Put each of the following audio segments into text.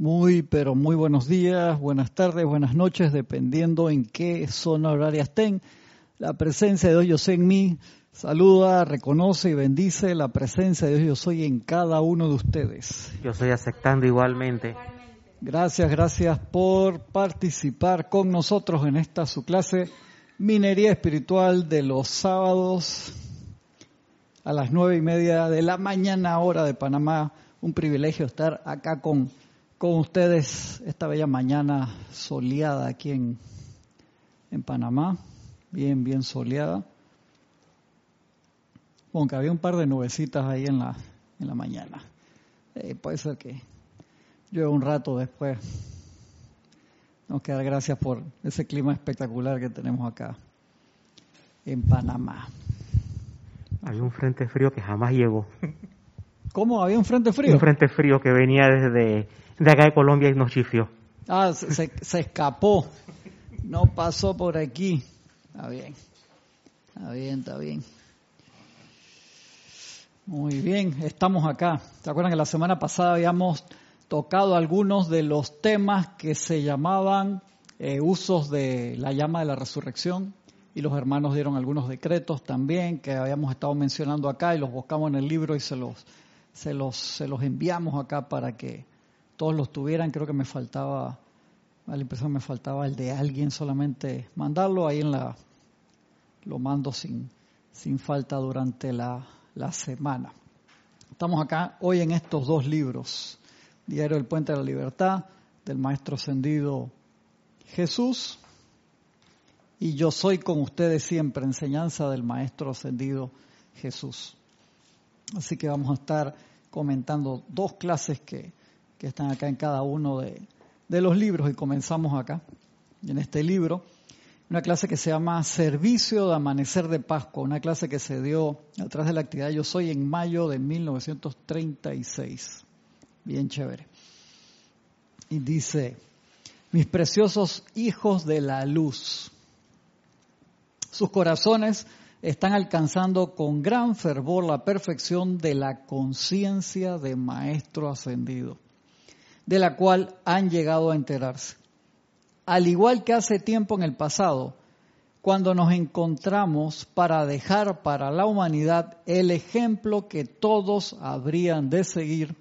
Muy, pero muy buenos días, buenas tardes, buenas noches, dependiendo en qué zona horaria estén. La presencia de Dios yo soy en mí saluda, reconoce y bendice la presencia de Dios yo soy en cada uno de ustedes. Yo estoy aceptando igualmente. Gracias, gracias por participar con nosotros en esta su clase Minería Espiritual de los sábados a las nueve y media de la mañana hora de Panamá. Un privilegio estar acá con con ustedes esta bella mañana soleada aquí en, en Panamá, bien, bien soleada. Aunque había un par de nubecitas ahí en la, en la mañana. Eh, puede ser que llueva un rato después. Nos queda gracias por ese clima espectacular que tenemos acá en Panamá. Había un frente frío que jamás llegó. ¿Cómo? ¿Había un frente frío? Un frente frío que venía desde de acá de Colombia y nos chifió. Ah, se, se escapó. No pasó por aquí. Está bien. Está bien, está bien. Muy bien, estamos acá. ¿Se acuerdan que la semana pasada habíamos tocado algunos de los temas que se llamaban eh, usos de la llama de la resurrección? Y los hermanos dieron algunos decretos también que habíamos estado mencionando acá y los buscamos en el libro y se los, se los, se los enviamos acá para que todos los tuvieran, creo que me faltaba, la impresión me faltaba el de alguien solamente mandarlo, ahí en la, lo mando sin, sin falta durante la, la semana. Estamos acá hoy en estos dos libros, Diario del Puente de la Libertad, del Maestro Ascendido Jesús, y Yo soy con ustedes siempre, enseñanza del Maestro Ascendido Jesús. Así que vamos a estar comentando dos clases que que están acá en cada uno de, los libros y comenzamos acá, en este libro, una clase que se llama Servicio de Amanecer de Pascua, una clase que se dio atrás de la actividad Yo Soy en mayo de 1936. Bien chévere. Y dice, mis preciosos hijos de la luz, sus corazones están alcanzando con gran fervor la perfección de la conciencia de Maestro Ascendido de la cual han llegado a enterarse. Al igual que hace tiempo en el pasado, cuando nos encontramos para dejar para la humanidad el ejemplo que todos habrían de seguir,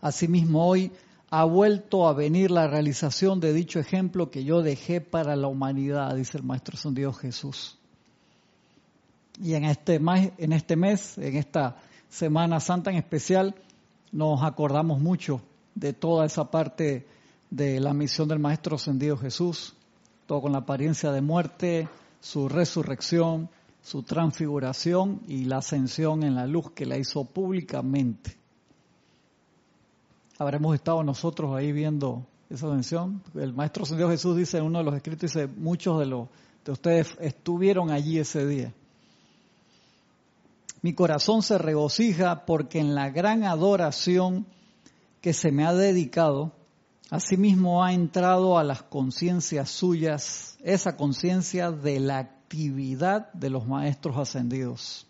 asimismo hoy ha vuelto a venir la realización de dicho ejemplo que yo dejé para la humanidad, dice el Maestro San Dios Jesús. Y este, en este mes, en esta Semana Santa en especial, nos acordamos mucho de toda esa parte de la misión del Maestro Ascendido Jesús, todo con la apariencia de muerte, su resurrección, su transfiguración y la ascensión en la luz que la hizo públicamente. Habremos estado nosotros ahí viendo esa ascensión. El Maestro Ascendido Jesús dice en uno de los escritos, dice, muchos de, los, de ustedes estuvieron allí ese día. Mi corazón se regocija porque en la gran adoración que se me ha dedicado, asimismo ha entrado a las conciencias suyas esa conciencia de la actividad de los maestros ascendidos,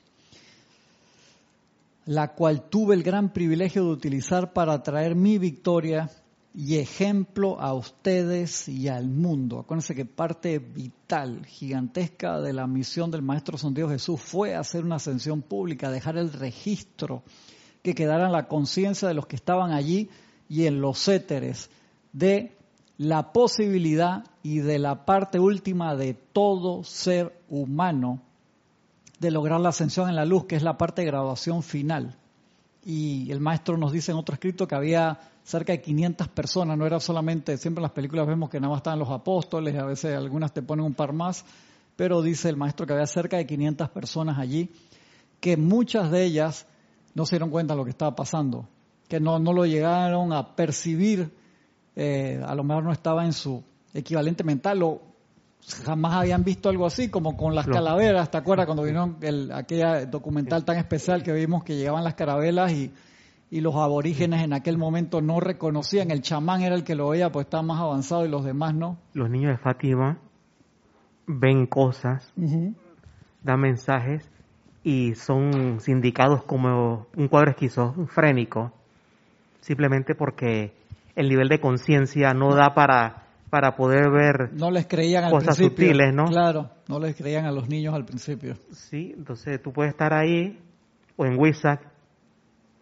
la cual tuve el gran privilegio de utilizar para traer mi victoria y ejemplo a ustedes y al mundo. Acuérdense que parte vital, gigantesca de la misión del Maestro San Dios Jesús fue hacer una ascensión pública, dejar el registro, que quedara en la conciencia de los que estaban allí y en los éteres de la posibilidad y de la parte última de todo ser humano de lograr la ascensión en la luz, que es la parte de graduación final. Y el maestro nos dice en otro escrito que había cerca de 500 personas, no era solamente, siempre en las películas vemos que nada más estaban los apóstoles, a veces algunas te ponen un par más, pero dice el maestro que había cerca de 500 personas allí, que muchas de ellas no se dieron cuenta de lo que estaba pasando, que no, no lo llegaron a percibir, eh, a lo mejor no estaba en su equivalente mental, o jamás habían visto algo así, como con las calaveras, ¿te acuerdas cuando vino el, aquella documental tan especial que vimos que llegaban las carabelas y y los aborígenes en aquel momento no reconocían, el chamán era el que lo veía, pues estaba más avanzado y los demás no. Los niños de Fátima ven cosas, dan mensajes y son sindicados como un cuadro esquizofrénico. simplemente porque el nivel de conciencia no da para, para poder ver No les creían al cosas principio. sutiles, ¿no? Claro, no les creían a los niños al principio. Sí, entonces tú puedes estar ahí o en WISAC,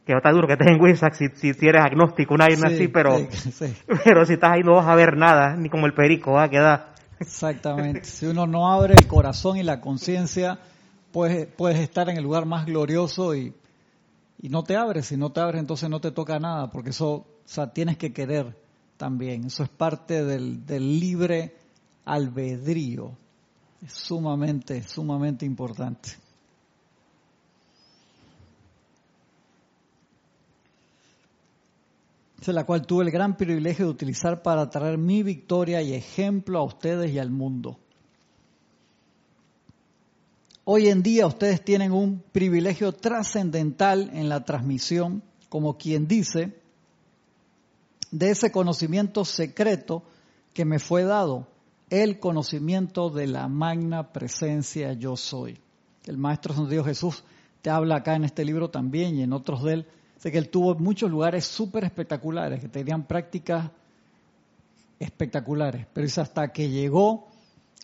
que no está duro que estés en WISAC si, si, si eres agnóstico, una vaina Sí, así, pero, sí, sí, pero si estás ahí no vas a ver nada, ni como el perico, va a quedar. exactamente. Si uno no abre el corazón y la conciencia, puedes, puedes estar en el lugar más glorioso y, y no te abres. Si no te abres, entonces no te toca nada, porque eso, o sea, tienes que querer también. Eso es parte del, del libre albedrío. Es sumamente, sumamente importante. La cual tuve el gran privilegio de utilizar para traer mi victoria y ejemplo a ustedes y al mundo. Hoy en día ustedes tienen un privilegio trascendental en la transmisión, como quien dice, de ese conocimiento secreto que me fue dado, el conocimiento de la magna presencia yo soy. El Maestro San Dios Jesús te habla acá en este libro también y en otros de él. Sé que él tuvo muchos lugares súper espectaculares, que tenían prácticas espectaculares, pero es hasta que llegó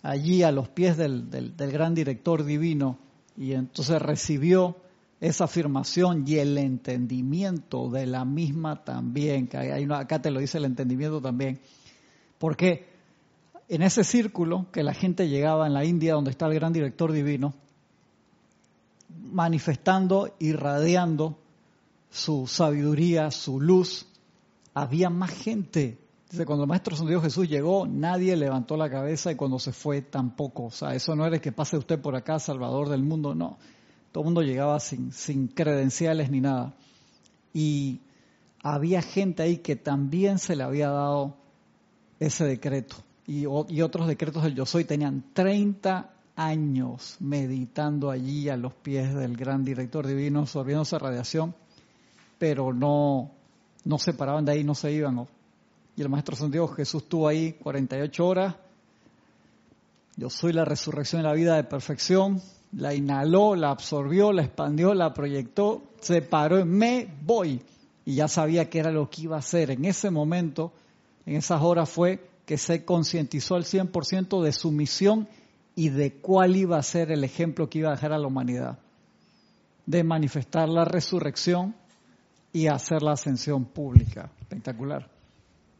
allí a los pies del, del gran director divino y entonces recibió esa afirmación y el entendimiento de la misma también, que hay una, acá te lo dice el entendimiento también, porque en ese círculo que la gente llegaba en la India, donde está el gran director divino, manifestando, irradiando su sabiduría, su luz, había más gente. Dice, cuando el Maestro San Dios Jesús llegó, nadie levantó la cabeza y cuando se fue tampoco. O sea, eso no era que pase usted por acá, Salvador del mundo, no. Todo el mundo llegaba sin, credenciales ni nada. Y había gente ahí que también se le había dado ese decreto. Y, y otros decretos del Yo Soy tenían 30 años meditando allí a los pies del gran director divino, absorbiendo esa radiación, pero no, no se paraban de ahí, no se iban. Y el Maestro San Dios Jesús estuvo ahí 48 horas. Yo soy la resurrección de la vida de perfección. La inhaló, la absorbió, la expandió, la proyectó, se paró y me voy. Y ya sabía que era lo que iba a hacer. En ese momento, en esas horas fue que se concientizó al 100% de su misión y de cuál iba a ser el ejemplo que iba a dejar a la humanidad. De manifestar la resurrección y hacer la ascensión pública. Espectacular.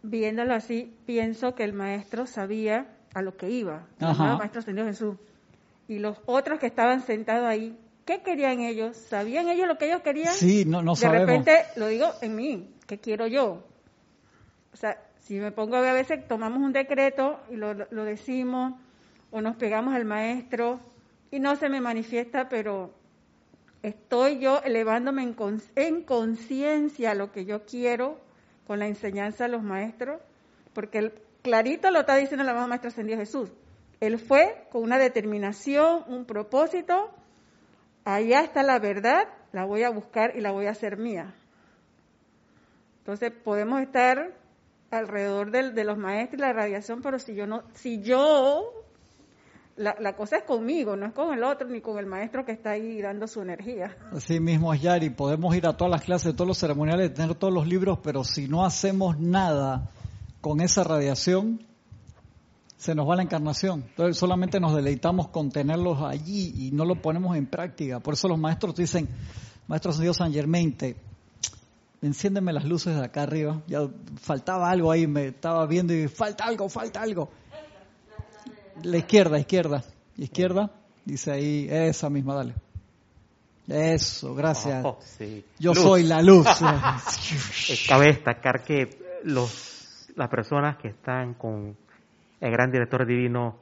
Viéndolo así, pienso que el maestro sabía a lo que iba. El maestro Señor Jesús. Y los otros que estaban sentados ahí, ¿qué querían ellos? ¿Sabían ellos lo que ellos querían? Sí, no, no de sabemos. repente, lo digo en mí, ¿qué quiero yo? O sea, si me pongo a ver, a veces tomamos un decreto y lo, lo decimos, o nos pegamos al maestro y no se me manifiesta, pero estoy yo elevándome en, con- en conciencia a lo que yo quiero con la enseñanza de los maestros, porque el, clarito lo está diciendo el amado Maestro Ascendido Jesús. Él fue con una determinación, un propósito, allá está la verdad, la voy a buscar y la voy a hacer mía. Entonces podemos estar alrededor del- de, los maestros y la radiación, pero si yo no, si yo, la, la cosa es conmigo, no es con el otro ni con el maestro que está ahí dando su energía. Así mismo es Yari, podemos ir a todas las clases, todos los ceremoniales, tener todos los libros, pero si no hacemos nada con esa radiación, se nos va la encarnación. Entonces solamente nos deleitamos con tenerlos allí y no lo ponemos en práctica. Por eso los maestros dicen, Maestro Dios San Germain, te, enciéndeme las luces de acá arriba. Ya faltaba algo ahí, me estaba viendo y falta algo, falta algo. La izquierda, izquierda, izquierda, dice ahí, esa misma, dale. Eso, gracias. Oh, sí. Yo Luz. soy la luz. Cabe destacar que los, las personas que están con el gran director divino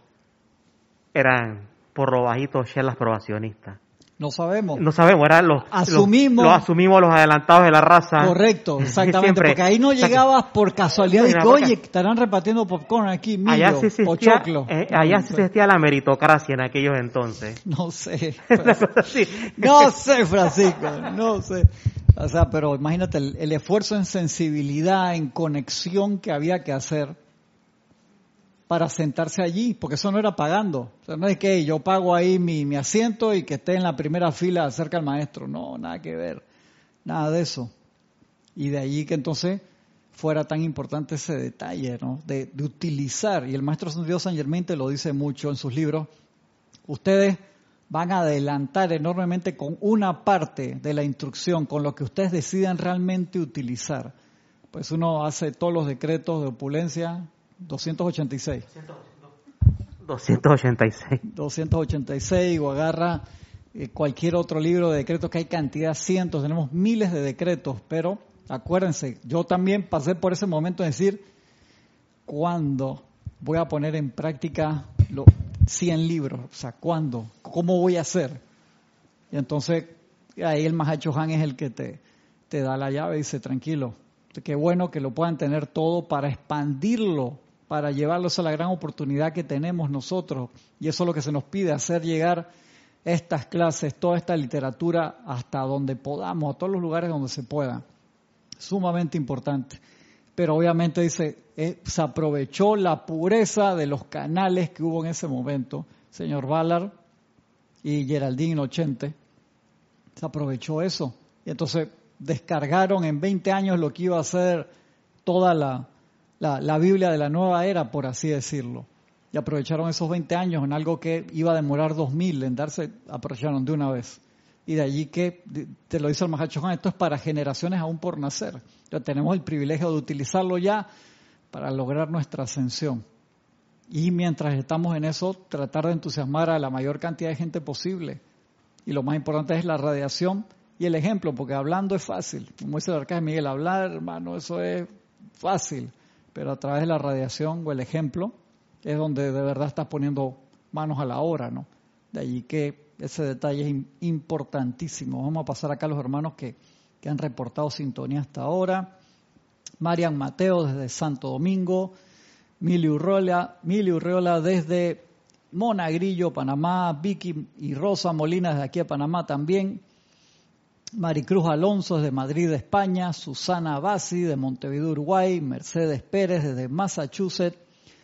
eran por lo bajito chelas probacionistas. No sabemos. No sabemos, eran los, Asumimos. los, los asumimos los adelantados de la raza. Correcto, exactamente. Siempre. Porque ahí no O llegabas por casualidad y oye, estarán repartiendo popcorn aquí, millo, Allá sí o existía, choclo. eh, allá sí existía la meritocracia en aquellos entonces. No sé. No sé, Francisco, no sé. O sea, pero imagínate el, el esfuerzo en sensibilidad, en conexión que había que hacer para sentarse allí, porque eso no era pagando. O sea, no es que yo pago ahí mi, asiento y que esté en la primera fila cerca al maestro. No, nada que ver. Nada de eso. Y de allí que entonces fuera tan importante ese detalle, ¿no? De, utilizar, y el maestro Dios San Germain te lo dice mucho en sus libros, ustedes van a adelantar enormemente con una parte de la instrucción, con lo que ustedes decidan realmente utilizar. Pues uno hace todos los decretos de opulencia, 286. 286. 286 o agarra eh, cualquier otro libro de decretos que hay cantidad, cientos, tenemos miles de decretos, pero acuérdense, yo también pasé por ese momento de decir, ¿cuándo voy a poner en práctica los 100 libros? O sea, ¿cuándo? ¿Cómo voy a hacer? Y entonces ahí el Mahacho Han es el que te, te da la llave y dice, tranquilo, qué bueno que lo puedan tener todo para expandirlo para llevarlos a la gran oportunidad que tenemos nosotros. Y eso es lo que se nos pide, hacer llegar estas clases, toda esta literatura hasta donde podamos, a todos los lugares donde se pueda. Sumamente importante. Pero obviamente dice, eh, se aprovechó la pureza de los canales que hubo en ese momento. Señor Ballard y Geraldine Ochente, se aprovechó eso. Y entonces descargaron en 20 años lo que iba a ser toda la, la, Biblia de la nueva era, por así decirlo. Y aprovecharon esos 20 años en algo que iba a demorar 2000 en darse, aprovecharon de una vez. Y de allí que, te lo dice el Mahacho esto es para generaciones aún por nacer. Entonces tenemos el privilegio de utilizarlo ya para lograr nuestra ascensión. Y mientras estamos en eso, tratar de entusiasmar a la mayor cantidad de gente posible. Y lo más importante es la radiación y el ejemplo, porque hablando es fácil. Como dice el arcángel Miguel, hablar, hermano, eso es fácil pero a través de la radiación o el ejemplo es donde de verdad estás poniendo manos a la obra, ¿no? De allí que ese detalle es importantísimo. Vamos a pasar acá a los hermanos que, que han reportado sintonía hasta ahora. Marian Mateo desde Santo Domingo, Mili Urrola, Mili Urrola desde Monagrillo, Panamá, Vicky y Rosa Molina desde aquí a Panamá también, Maricruz Alonso desde Madrid, España, Susana Bassi de Montevideo, Uruguay, Mercedes Pérez desde Massachusetts,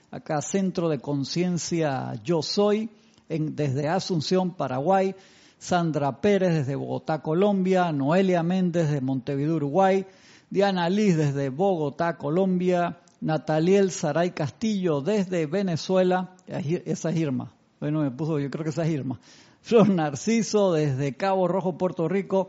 acá Centro de Conciencia Yo Soy, en, desde Asunción, Paraguay, Sandra Pérez desde Bogotá, Colombia, Noelia Méndez de Montevideo, Uruguay, Diana Liz desde Bogotá, Colombia, Nataliel Saray Castillo desde Venezuela, esa es Irma, bueno, me puso, yo creo que esa es Irma, Flor Narciso desde Cabo Rojo, Puerto Rico,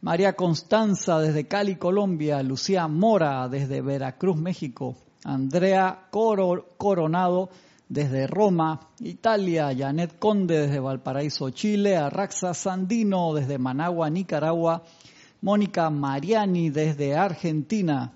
María Constanza desde Cali, Colombia, Lucía Mora desde Veracruz, México, Andrea Coronado desde Roma, Italia, Janet Conde desde Valparaíso, Chile, Arraxa Sandino desde Managua, Nicaragua, Mónica Mariani desde Argentina,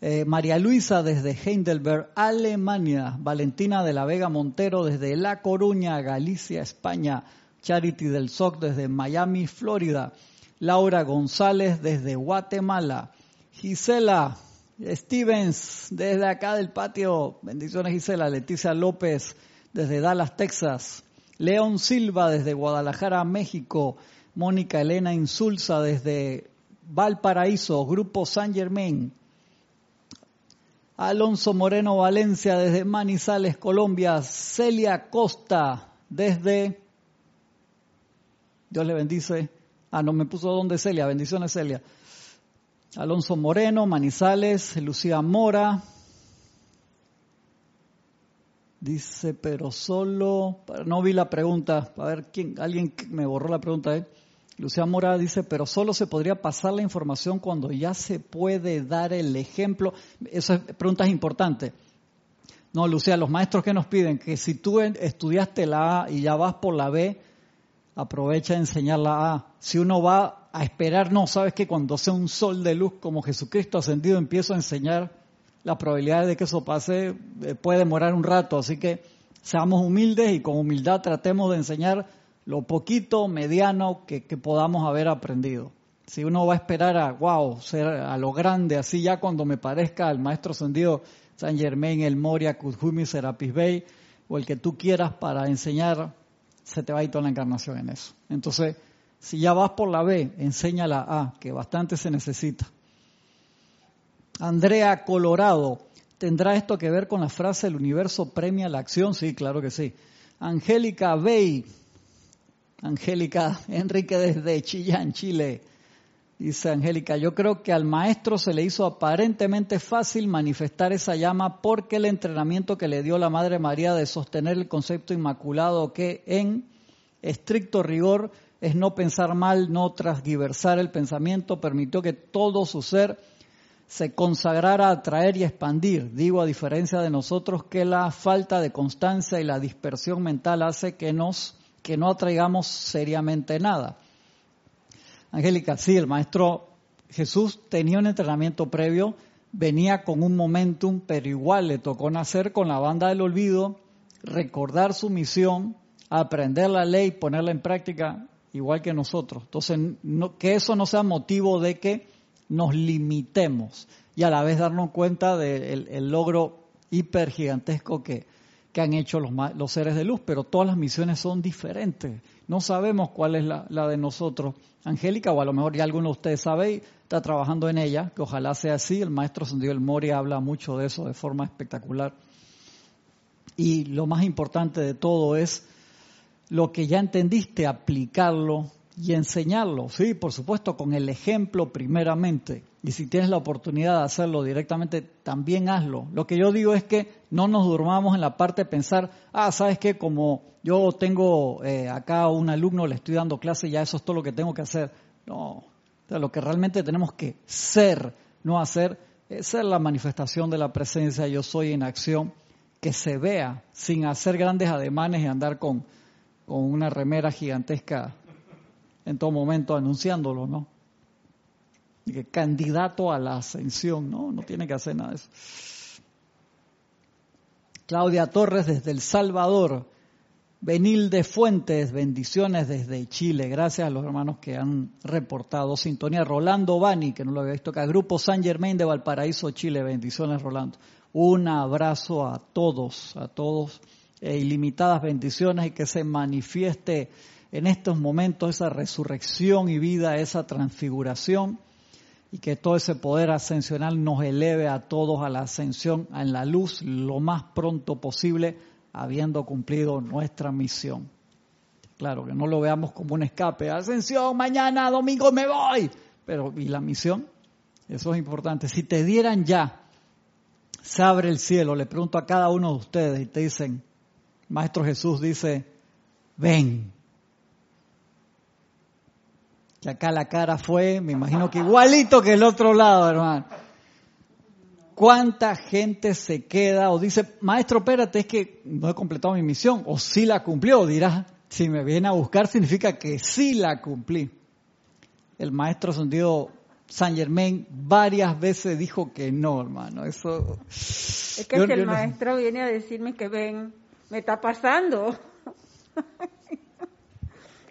eh, María Luisa desde Heidelberg, Alemania, Valentina de la Vega Montero desde La Coruña, Galicia, España, Charity del SOC desde Miami, Florida, Laura González desde Guatemala, Gisela Stevens desde acá del patio, bendiciones Gisela, Leticia López desde Dallas, Texas, León Silva desde Guadalajara, México, Mónica Elena Insulza desde Valparaíso, Grupo San Germain, Alonso Moreno Valencia desde Manizales, Colombia, Celia Costa desde, Dios le bendice, Ah, no me puso dónde Celia, bendiciones Celia. Alonso Moreno, Manizales, Lucía Mora. Dice, pero solo, no vi la pregunta, a ver quién, alguien me borró la pregunta, ¿eh? Lucía Mora dice, pero solo se podría pasar la información cuando ya se puede dar el ejemplo. Esa pregunta es importante. No, Lucía, los maestros que nos piden que si tú estudiaste la A y ya vas por la B, aprovecha de enseñar la A. Si uno va a esperar, no, sabes que cuando sea un sol de luz como Jesucristo ascendido, empiezo a enseñar la probabilidad de que eso pase, eh, puede demorar un rato. Así que seamos humildes y con humildad tratemos de enseñar lo poquito, mediano que, podamos haber aprendido. Si uno va a esperar a, wow, ser a lo grande, así ya cuando me parezca al maestro ascendido San Germain, el Moria, Kudhumi, Serapis Bey, o el que tú quieras para enseñar se te va a ir toda la encarnación en eso. Entonces, si ya vas por la B, enseña la A, que bastante se necesita. Andrea Colorado, ¿tendrá esto que ver con la frase el universo premia la acción? Sí, claro que sí. Angélica Bey, Angélica Enrique desde Chillán, Chile. Dice Angélica, yo creo que al maestro se le hizo aparentemente fácil manifestar esa llama porque el entrenamiento que le dio la Madre María de sostener el concepto inmaculado que en estricto rigor es no pensar mal, no transgiversar el pensamiento, permitió que todo su ser se consagrara a atraer y expandir. Digo, a diferencia de nosotros, que la falta de constancia y la dispersión mental hace que nos que no atraigamos seriamente nada. Angélica, sí, el maestro Jesús tenía un entrenamiento previo, venía con un momentum, pero igual le tocó nacer con la banda del olvido, recordar su misión, aprender la ley, ponerla en práctica, igual que nosotros. Entonces, que eso no sea motivo de que nos limitemos y a la vez darnos cuenta del logro hiper gigantesco que, que han hecho los, seres de luz, pero todas las misiones son diferentes. No sabemos cuál es la, de nosotros. Angélica, o a lo mejor ya alguno de ustedes sabe está trabajando en ella, que ojalá sea así. El maestro El Mori habla mucho de eso de forma espectacular. Y lo más importante de todo es lo que ya entendiste, aplicarlo y enseñarlo, sí, por supuesto, con el ejemplo primeramente. Y si tienes la oportunidad de hacerlo directamente, también hazlo. Lo que yo digo es que no nos durmamos en la parte de pensar, ah, sabes que como yo tengo eh, acá un alumno, le estoy dando clase, ya eso es todo lo que tengo que hacer. No, lo que realmente tenemos que ser, no hacer, es ser la manifestación de la presencia yo soy en acción, que se vea sin hacer grandes ademanes y andar con, con una remera gigantesca en todo momento anunciándolo, ¿no? que candidato a la ascensión, ¿no? No tiene que hacer nada de eso. Claudia Torres desde El Salvador. Benil de Fuentes, bendiciones desde Chile. Gracias a los hermanos que han reportado sintonía. Rolando Bani, que no lo había visto acá. Grupo San Germain de Valparaíso, Chile. Bendiciones, Rolando. Un abrazo a todos, a todos. E ilimitadas bendiciones y que se manifieste en estos momentos esa resurrección y vida, esa transfiguración y que todo ese poder ascensional nos eleve a todos a la ascensión en la luz lo más pronto posible, habiendo cumplido nuestra misión. Claro, que no lo veamos como un escape, ascensión, mañana, domingo me voy, pero ¿y la misión? Eso es importante. Si te dieran ya, se abre el cielo, le pregunto a cada uno de ustedes y te dicen, Maestro Jesús dice, ven, que acá la cara fue, me imagino que igualito que el otro lado, hermano. ¿Cuánta gente se queda o dice, maestro, espérate, es que no he completado mi misión? O sí la cumplió, dirás, si me viene a buscar significa que sí la cumplí. El maestro sentido San Germain varias veces dijo que no, hermano. Eso. Es que si el maestro viene a decirme que ven, me está pasando.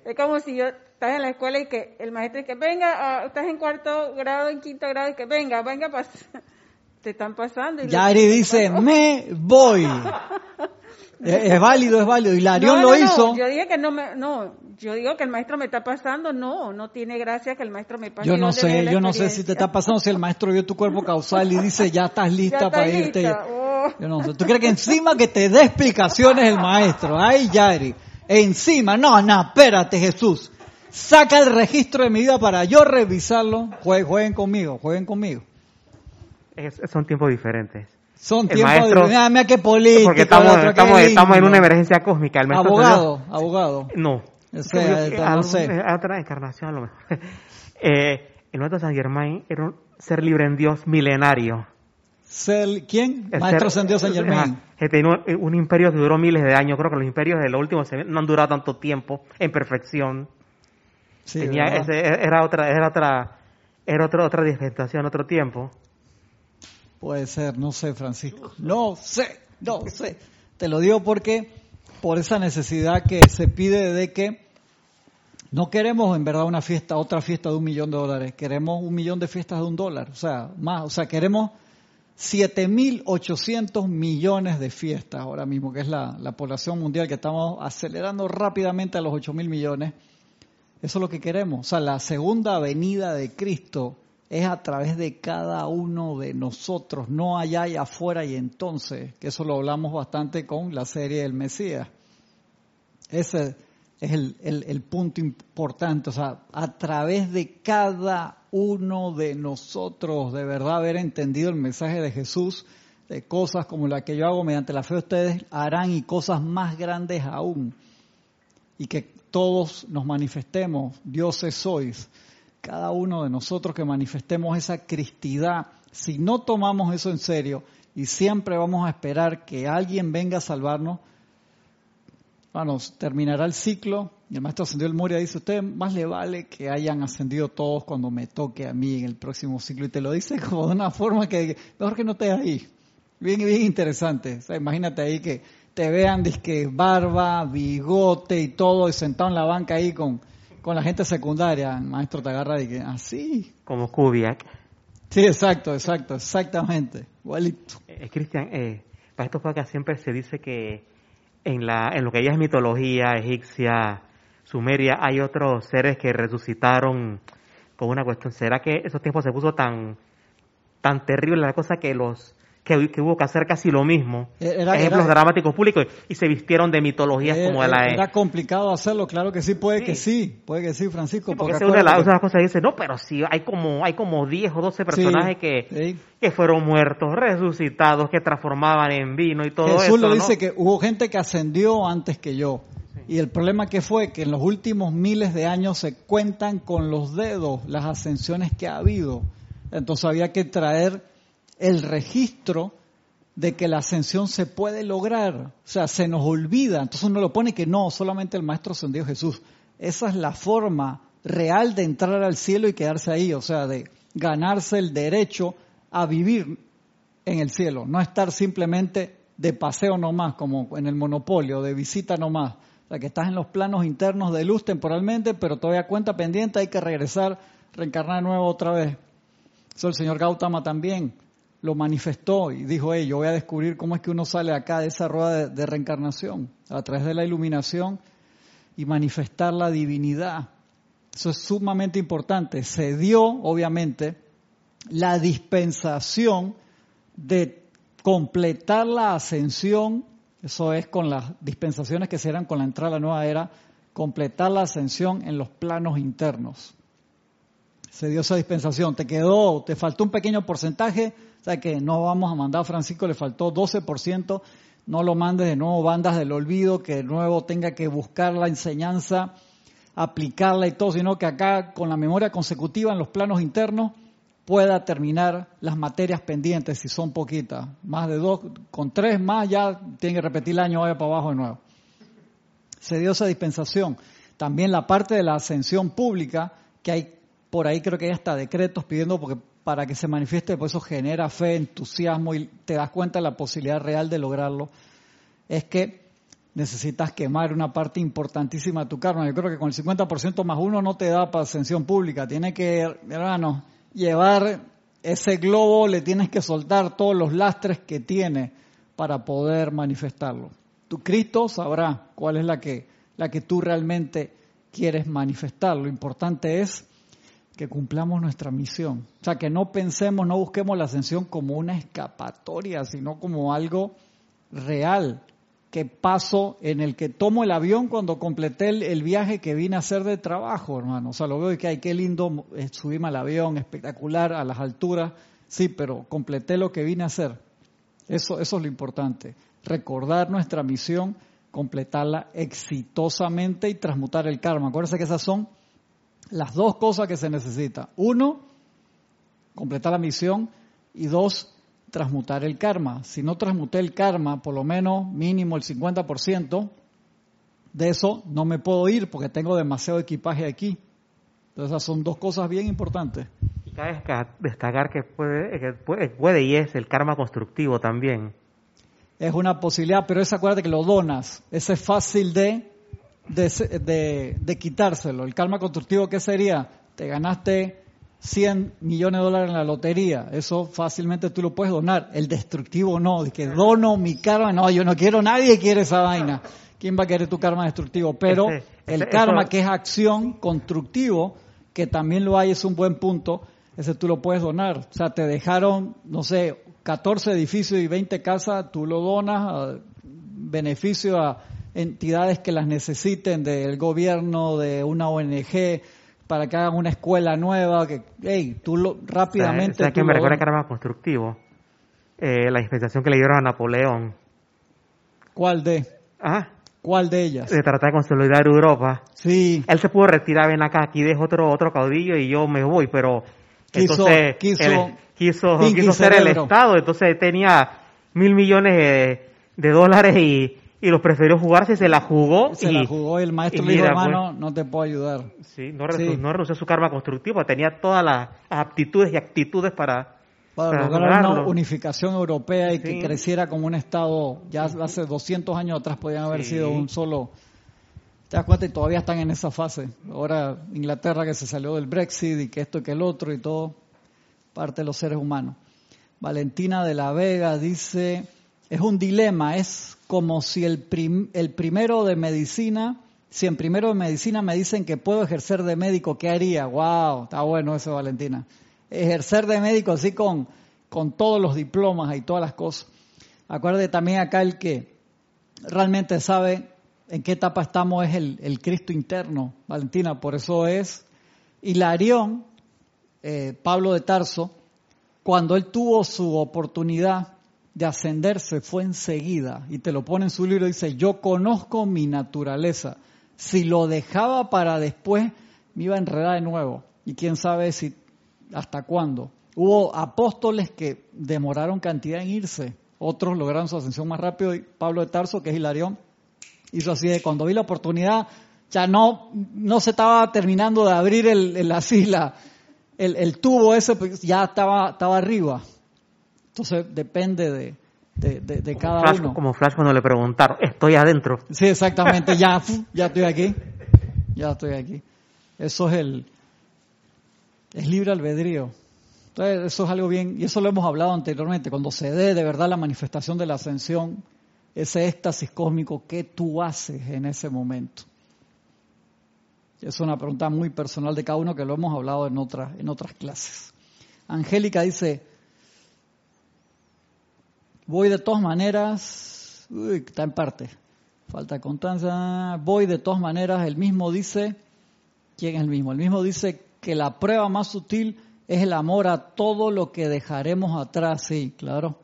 es como si yo estás en la escuela y que el maestro dice que venga, uh, estás en cuarto grado, en quinto grado, y que venga, venga, te están pasando. Y Yari dice, me voy. es, válido, es válido. Y Larión lo hizo. Yo dije que no me, no, yo digo que el maestro me está pasando, no, no tiene gracia que el maestro me pase. Yo no sé, yo no sé si te está pasando, si el maestro vio tu cuerpo causal y dice, ya estás lista para irte. Oh. Yo no sé. ¿Tú crees que encima que te dé explicaciones el maestro? Ay, Yari. Encima, no, no, espérate Jesús saca el registro de mi vida para yo revisarlo. Jueguen, conmigo, jueguen conmigo. son tiempos diferentes. Son tiempos diferentes. Ah, mira qué político. Porque estamos, estamos, en una emergencia cósmica. abogado, abogado. No. es otra encarnación a lo mejor. eh, el maestro San Germain era un ser libre en Dios milenario. ¿Quién? Maestro San Dios San Germain. un, un, imperio que duró miles de años. Creo que los imperios de los últimos no han durado tanto tiempo en perfección era otra, era otra, era otra, otra dispensación, otro tiempo. Puede ser, no sé, Francisco. No sé, no sé. Te lo digo porque por esa necesidad que se pide de que no queremos en verdad una fiesta, otra fiesta de un millón de dólares, queremos un millón de fiestas de un dólar, o sea, más, o sea, queremos 7.800 millones de fiestas ahora mismo, que es la, la población mundial que estamos acelerando rápidamente a los 8.000 millones eso es lo que queremos. O sea, la segunda venida de Cristo es a través de cada uno de nosotros, no allá y afuera y entonces, que eso lo hablamos bastante con la serie del Mesías. Ese, es el, el, punto importante. O sea, a través de cada uno de nosotros, de verdad haber entendido el mensaje de Jesús, de cosas como la que yo hago mediante la fe, ustedes harán y cosas más grandes aún. Y que todos nos manifestemos, dioses sois, cada uno de nosotros que manifestemos esa cristidad. Si no tomamos eso en serio y siempre vamos a esperar que alguien venga a salvarnos, bueno, terminará el ciclo y el maestro ascendió el Moria dice, usted más le vale que hayan ascendido todos cuando me toque a mí en el próximo ciclo y te lo dice como de una forma que mejor que no estés ahí. Bien, bien interesante. imagínate ahí que te vean que barba, bigote y todo y sentado en la banca ahí con, con la gente secundaria. El maestro te agarra y que así. Como Kubiak. Sí, exacto, exacto, exactamente. Igualito. Eh, Cristian, eh, para estos que siempre se dice que en, la, en lo que ya es mitología egipcia, sumeria, hay otros seres que resucitaron con una cuestión. ¿Será que esos tiempos se puso tan, tan terrible la cosa que los que, hubo que hacer casi lo mismo, eh, ejemplos dramáticos públicos, y se vistieron de mitologías como de la... Era complicado hacerlo, claro que sí, puede que sí, puede que sí, Francisco. porque, una de las, cosas dice, no, pero sí, hay como, hay como 10 o 12 personajes que, que fueron muertos, resucitados, que transformaban en vino y todo eso. Jesús lo dice que hubo gente que ascendió antes que yo. Y el problema que fue que en los últimos miles de años se cuentan con los dedos las ascensiones que ha habido. Entonces había que traer el registro de que la ascensión se puede lograr. O sea, se nos olvida. Entonces uno lo pone que no, solamente el Maestro ascendido Jesús. Esa es la forma real de entrar al cielo y quedarse ahí. O sea, de ganarse el derecho a vivir en el cielo. No estar simplemente de paseo nomás, como en el monopolio, de visita nomás. O sea, que estás en los planos internos de luz temporalmente, pero todavía cuenta pendiente, hay que regresar, reencarnar de nuevo otra vez. Eso el señor Gautama también lo manifestó y dijo, hey, yo voy a descubrir cómo es que uno sale acá de esa rueda de, reencarnación, a través de la iluminación y manifestar la divinidad. Eso es sumamente importante. Se dio, obviamente, la dispensación de completar la ascensión, eso es con las dispensaciones que se eran con la entrada a la nueva era, completar la ascensión en los planos internos. Se dio esa dispensación. Te quedó, te faltó un pequeño porcentaje, sea que no vamos a mandar a Francisco, le faltó 12%, no lo mandes de nuevo bandas del olvido, que de nuevo tenga que buscar la enseñanza, aplicarla y todo, sino que acá con la memoria consecutiva en los planos internos pueda terminar las materias pendientes si son poquitas. Más de dos, con tres más ya tiene que repetir el año, vaya para abajo de nuevo. Se dio esa dispensación. También la parte de la ascensión pública, que hay por ahí creo que hay hasta decretos pidiendo porque para que se manifieste, pues eso genera fe, entusiasmo y te das cuenta de la posibilidad real de lograrlo, es que necesitas quemar una parte importantísima de tu karma. Yo creo que con el 50% más uno no te da para ascensión pública. Tiene que, hermano, llevar ese globo, le tienes que soltar todos los lastres que tiene para poder manifestarlo. Tu Cristo sabrá cuál es la que, la que tú realmente quieres manifestar. Lo importante es que cumplamos nuestra misión. O sea, que no pensemos, no busquemos la ascensión como una escapatoria, sino como algo real, que paso en el que tomo el avión cuando completé el, viaje que vine a hacer de trabajo, hermano. O sea, lo veo y que hay qué lindo eh, subirme al avión, espectacular, a las alturas. Sí, pero completé lo que vine a hacer. Eso, eso es lo importante. Recordar nuestra misión, completarla exitosamente y transmutar el karma. Acuérdense que esas son las dos cosas que se necesita. Uno, completar la misión y dos, transmutar el karma. Si no transmuté el karma, por lo menos mínimo el 50%, de eso no me puedo ir porque tengo demasiado equipaje aquí. Entonces esas son dos cosas bien importantes. Y cabe destacar que puede, que puede, y es el karma constructivo también. Es una posibilidad, pero es acuérdate que lo donas. Ese es fácil de de, de, quitárselo. El karma constructivo, ¿qué sería? Te ganaste 100 millones de dólares en la lotería. Eso fácilmente tú lo puedes donar. El destructivo no, de que dono mi karma. No, yo no quiero, nadie quiere esa vaina. ¿Quién va a querer tu karma destructivo? Pero el karma, que es acción constructivo, que también lo hay, es un buen punto, ese tú lo puedes donar. O sea, te dejaron, no sé, 14 edificios y 20 casas, tú lo donas, a beneficio a entidades que las necesiten del gobierno, de una ONG, para que hagan una escuela nueva, que, hey, tú lo, rápidamente... ¿Sabes, que me recuerda que era más constructivo? Eh, la dispensación que le dieron a Napoleón. ¿Cuál de? ¿Ah? ¿Cuál de ellas? De tratar de consolidar Europa. Sí. Él se pudo retirar, ven acá, aquí dejo otro, otro caudillo y yo me voy, pero... Quiso, entonces, quiso, él quiso, quiso ser el. Estado, entonces tenía mil millones de, de dólares y, y los prefirió jugarse se la jugó. Se y, la jugó y el maestro y le dijo, hermano, no te puedo ayudar. Sí, no, Sí. no renunció a su karma constructivo, tenía todas las aptitudes y actitudes para, Para para lograr una unificación europea y que creciera como un Estado, ya hace 200 años atrás podían haber sido un solo... ¿Te das cuenta? Y todavía están en esa fase. Ahora Inglaterra que se salió del Brexit y que esto y que el otro y todo, parte de los seres humanos. Valentina de la Vega dice, es un dilema, es como si el, prim- el primero de medicina, si en primero de medicina me dicen que puedo ejercer de médico, ¿qué haría? ¡Wow! Está bueno eso, Valentina. Ejercer de médico así con, con todos los diplomas y todas las cosas. Acuérdate también acá el que realmente sabe en qué etapa estamos es el, Cristo interno, Valentina. Por eso es Hilarión, eh, Pablo de Tarso, cuando él tuvo su oportunidad de ascenderse fue enseguida. Y te lo pone en su libro dice yo conozco mi naturaleza. Si lo dejaba para después me iba a enredar de nuevo. Y quién sabe si hasta cuándo hubo apóstoles que demoraron cantidad en irse. Otros lograron su ascensión más rápido. Y Pablo de Tarso que es Hilarión hizo así de cuando vi la oportunidad ya no no se estaba terminando de abrir el, el la el, el tubo ese pues, ya estaba estaba arriba entonces depende de, de, de- de cada Flash, uno. como Flash cuando le preguntaron, estoy adentro. Sí, exactamente, ya, ya estoy aquí. Ya estoy aquí. Eso es el es libre albedrío. Entonces, eso es algo bien, y eso lo hemos hablado anteriormente, cuando se dé de verdad la manifestación de la ascensión, ese éxtasis cósmico, ¿qué tú haces en ese momento? Es una pregunta muy personal de cada uno que lo hemos hablado en otras, en otras clases. Angélica dice, voy de todas maneras, uy, está en parte, falta constancia, voy de todas maneras, el mismo dice, ¿quién es el mismo? El mismo dice que la prueba más sutil es el amor a todo lo que dejaremos atrás, sí, claro.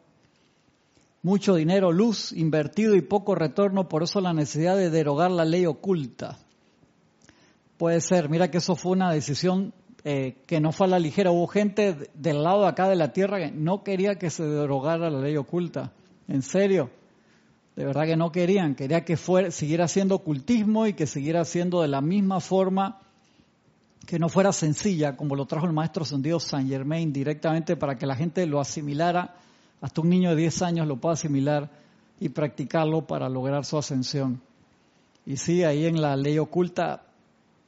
Mucho dinero, luz invertido y poco retorno, por eso la necesidad de derogar la ley oculta. Puede ser, mira que eso fue una decisión eh, que no fue a la ligera. Hubo gente de- del lado de acá de la tierra que no quería que se derogara la ley oculta. En serio, de verdad que no querían. Quería que fuera, siguiera siendo ocultismo y que siguiera siendo de la misma forma que no fuera sencilla, como lo trajo el maestro ascendido Saint Germain directamente para que la gente lo asimilara, hasta un niño de 10 años lo pueda asimilar y practicarlo para lograr su ascensión. Y sí, ahí en la ley oculta,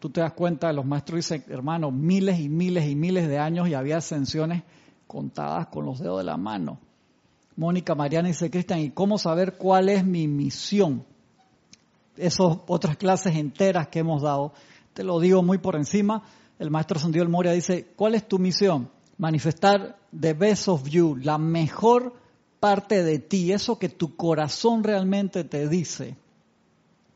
tú te das cuenta, los maestros dicen, hermano, miles y miles y miles de años y había ascensiones contadas con los dedos de la mano. Mónica Mariana dice, Cristian, ¿y cómo saber cuál es mi misión? Esas otras clases enteras que hemos dado, te lo digo muy por encima. El maestro El Moria dice, ¿cuál es tu misión? Manifestar the best of you, la mejor parte de ti, eso que tu corazón realmente te dice.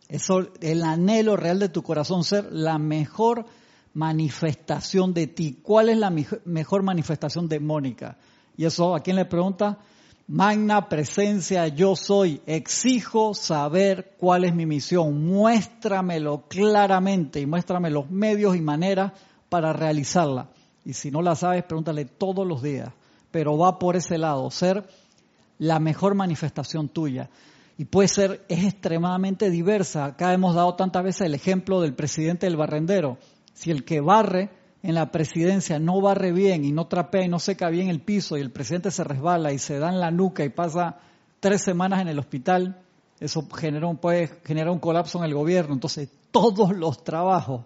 Eso, el anhelo real de tu corazón, ser la mejor manifestación de ti. ¿Cuál es la mej- mejor manifestación de Mónica? Y eso, ¿a quién le pregunta? Magna presencia, yo soy. Exijo saber cuál es mi misión. Muéstramelo claramente y muéstrame los medios y maneras para realizarla. Y si no la sabes, pregúntale todos los días. Pero va por ese lado, ser la mejor manifestación tuya. Y puede ser, es extremadamente diversa. Acá hemos dado tantas veces el ejemplo del presidente del barrendero. Si el que barre en la presidencia no barre bien y no trapea y no seca bien el piso y el presidente se resbala y se da en la nuca y pasa tres semanas en el hospital, eso genera un, puede generar un colapso en el gobierno. Entonces, todos los trabajos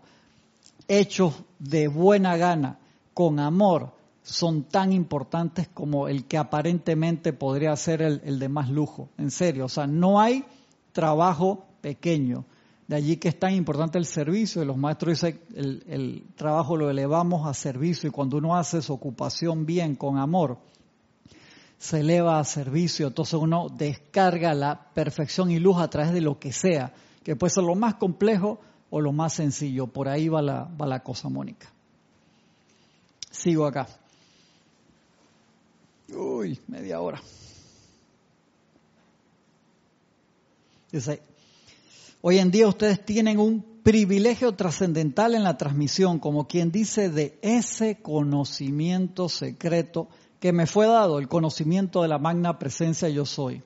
hechos de buena gana, con amor, son tan importantes como el que aparentemente podría ser el, de más lujo. En serio, o sea, no hay trabajo pequeño. De allí que es tan importante el servicio. Y los maestros dicen el, el trabajo lo elevamos a servicio y cuando uno hace su ocupación bien, con amor, se eleva a servicio. Entonces uno descarga la perfección y luz a través de lo que sea. que puede ser lo más complejo o lo más sencillo. Por ahí va la, va la cosa, Mónica. Sigo acá. Uy, media hora. Dice, hoy en día ustedes tienen un privilegio trascendental en la transmisión, como quien dice, de ese conocimiento secreto que me fue dado, el conocimiento de la magna presencia yo soy,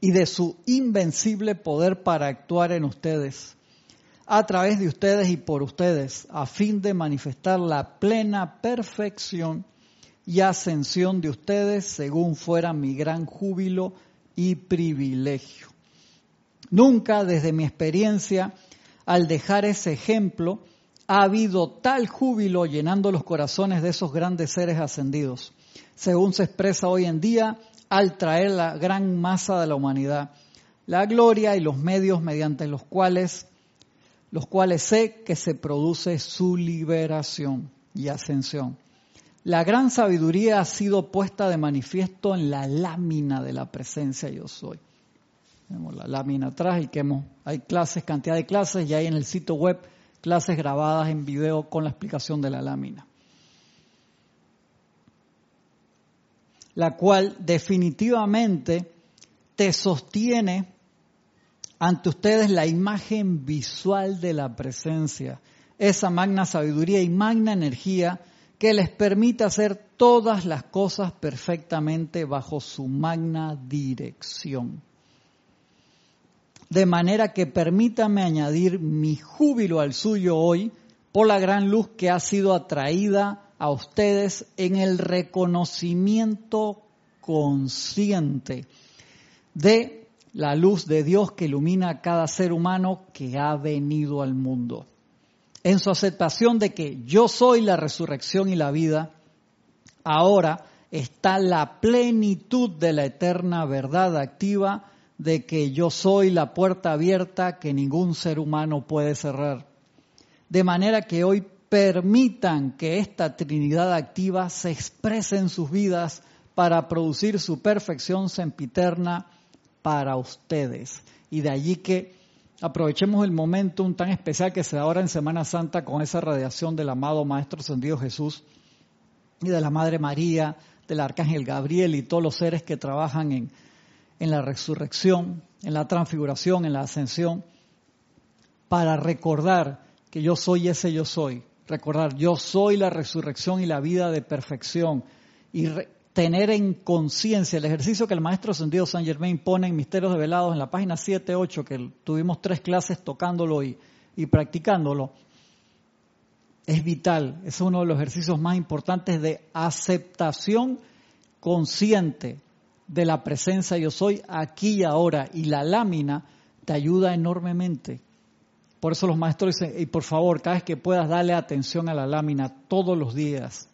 y de su invencible poder para actuar en ustedes, a través de ustedes y por ustedes, a fin de manifestar la plena perfección y ascensión de ustedes según fuera mi gran júbilo y privilegio. Nunca desde mi experiencia al dejar ese ejemplo, ha habido tal júbilo llenando los corazones de esos grandes seres ascendidos, según se expresa hoy en día al traer la gran masa de la humanidad, la gloria y los medios mediante los cuales los cuales sé que se produce su liberación y ascensión. La gran sabiduría ha sido puesta de manifiesto en la lámina de la presencia yo soy. Tenemos la lámina atrás y que hemos, hay clases, cantidad de clases y hay en el sitio web clases grabadas en video con la explicación de la lámina. La cual definitivamente te sostiene ante ustedes la imagen visual de la presencia, esa magna sabiduría y magna energía que les permite hacer todas las cosas perfectamente bajo su magna dirección de manera que permítame añadir mi júbilo al suyo hoy por la gran luz que ha sido atraída a ustedes en el reconocimiento consciente de la luz de Dios que ilumina a cada ser humano que ha venido al mundo. En su aceptación de que yo soy la resurrección y la vida, ahora está la plenitud de la eterna verdad activa de que yo soy la puerta abierta que ningún ser humano puede cerrar. De manera que hoy permitan que esta Trinidad activa se exprese en sus vidas para producir su perfección sempiterna para ustedes. Y de allí que aprovechemos el momento tan especial que se da ahora en Semana Santa con esa radiación del amado Maestro Ascendido Jesús y de la Madre María, del Arcángel Gabriel y todos los seres que trabajan en, en la resurrección, en la transfiguración, en la ascensión, para recordar que yo soy ese yo soy. Recordar, yo soy la resurrección y la vida de perfección. Y tener en conciencia el ejercicio que el maestro ascendido San Germain pone en Misterios de Velados en la página 7-8, que tuvimos tres clases tocándolo y, y practicándolo, es vital. Es uno de los ejercicios más importantes de aceptación consciente de la presencia yo soy aquí y ahora y la lámina te ayuda enormemente. Por eso los maestros dicen, y por favor, cada vez que puedas, darle atención a la lámina todos los días.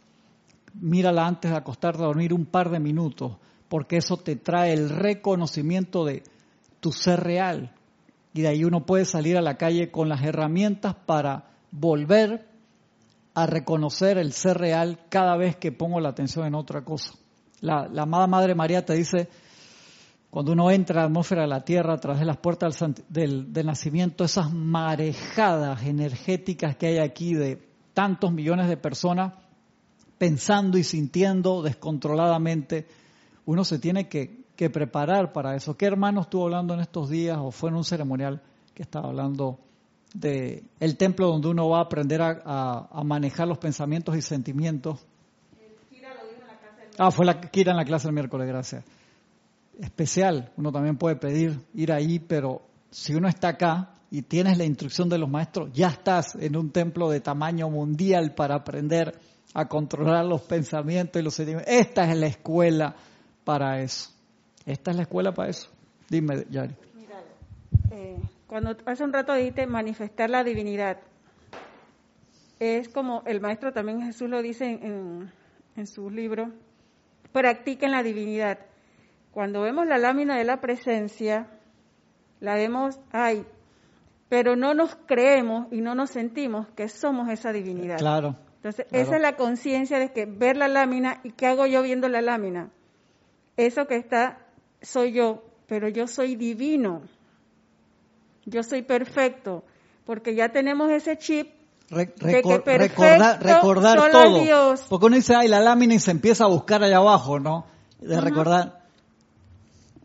Mírala antes de acostarte a dormir un par de minutos, porque eso te trae el reconocimiento de tu ser real. Y de ahí uno puede salir a la calle con las herramientas para volver a reconocer el ser real cada vez que pongo la atención en otra cosa. La, amada Madre María te dice, cuando uno entra a la atmósfera de la Tierra a través de las puertas del, del, nacimiento, esas marejadas energéticas que hay aquí de tantos millones de personas pensando y sintiendo descontroladamente, uno se tiene que, preparar para eso. ¿Qué hermano estuvo hablando en estos días o fue en un ceremonial que estaba hablando de el templo donde uno va a aprender a manejar los pensamientos y sentimientos Ah, fue la Kira en la clase del miércoles, gracias. Especial, uno también puede pedir ir ahí, pero si uno está acá y tienes la instrucción de los maestros, ya estás en un templo de tamaño mundial para aprender a controlar los pensamientos y los sentimientos. Esta es la escuela para eso. Esta es la escuela para eso. Dime, Yari. Mira, eh, cuando hace un rato dijiste manifestar la divinidad, es como el maestro también Jesús lo dice en, en su libro, practiquen la divinidad. Cuando vemos la lámina de la presencia, la vemos ahí, pero no nos creemos y no nos sentimos que somos esa divinidad. Claro. Entonces, esa es la conciencia de que ver la lámina y qué hago yo viendo la lámina. Eso que está soy yo, pero yo soy divino. yo soy perfecto, porque ya tenemos ese chip Re- de que recordar recordar solo todo. Dios. Porque uno dice, ay, la lámina y se empieza a buscar allá abajo, ¿no? De recordar,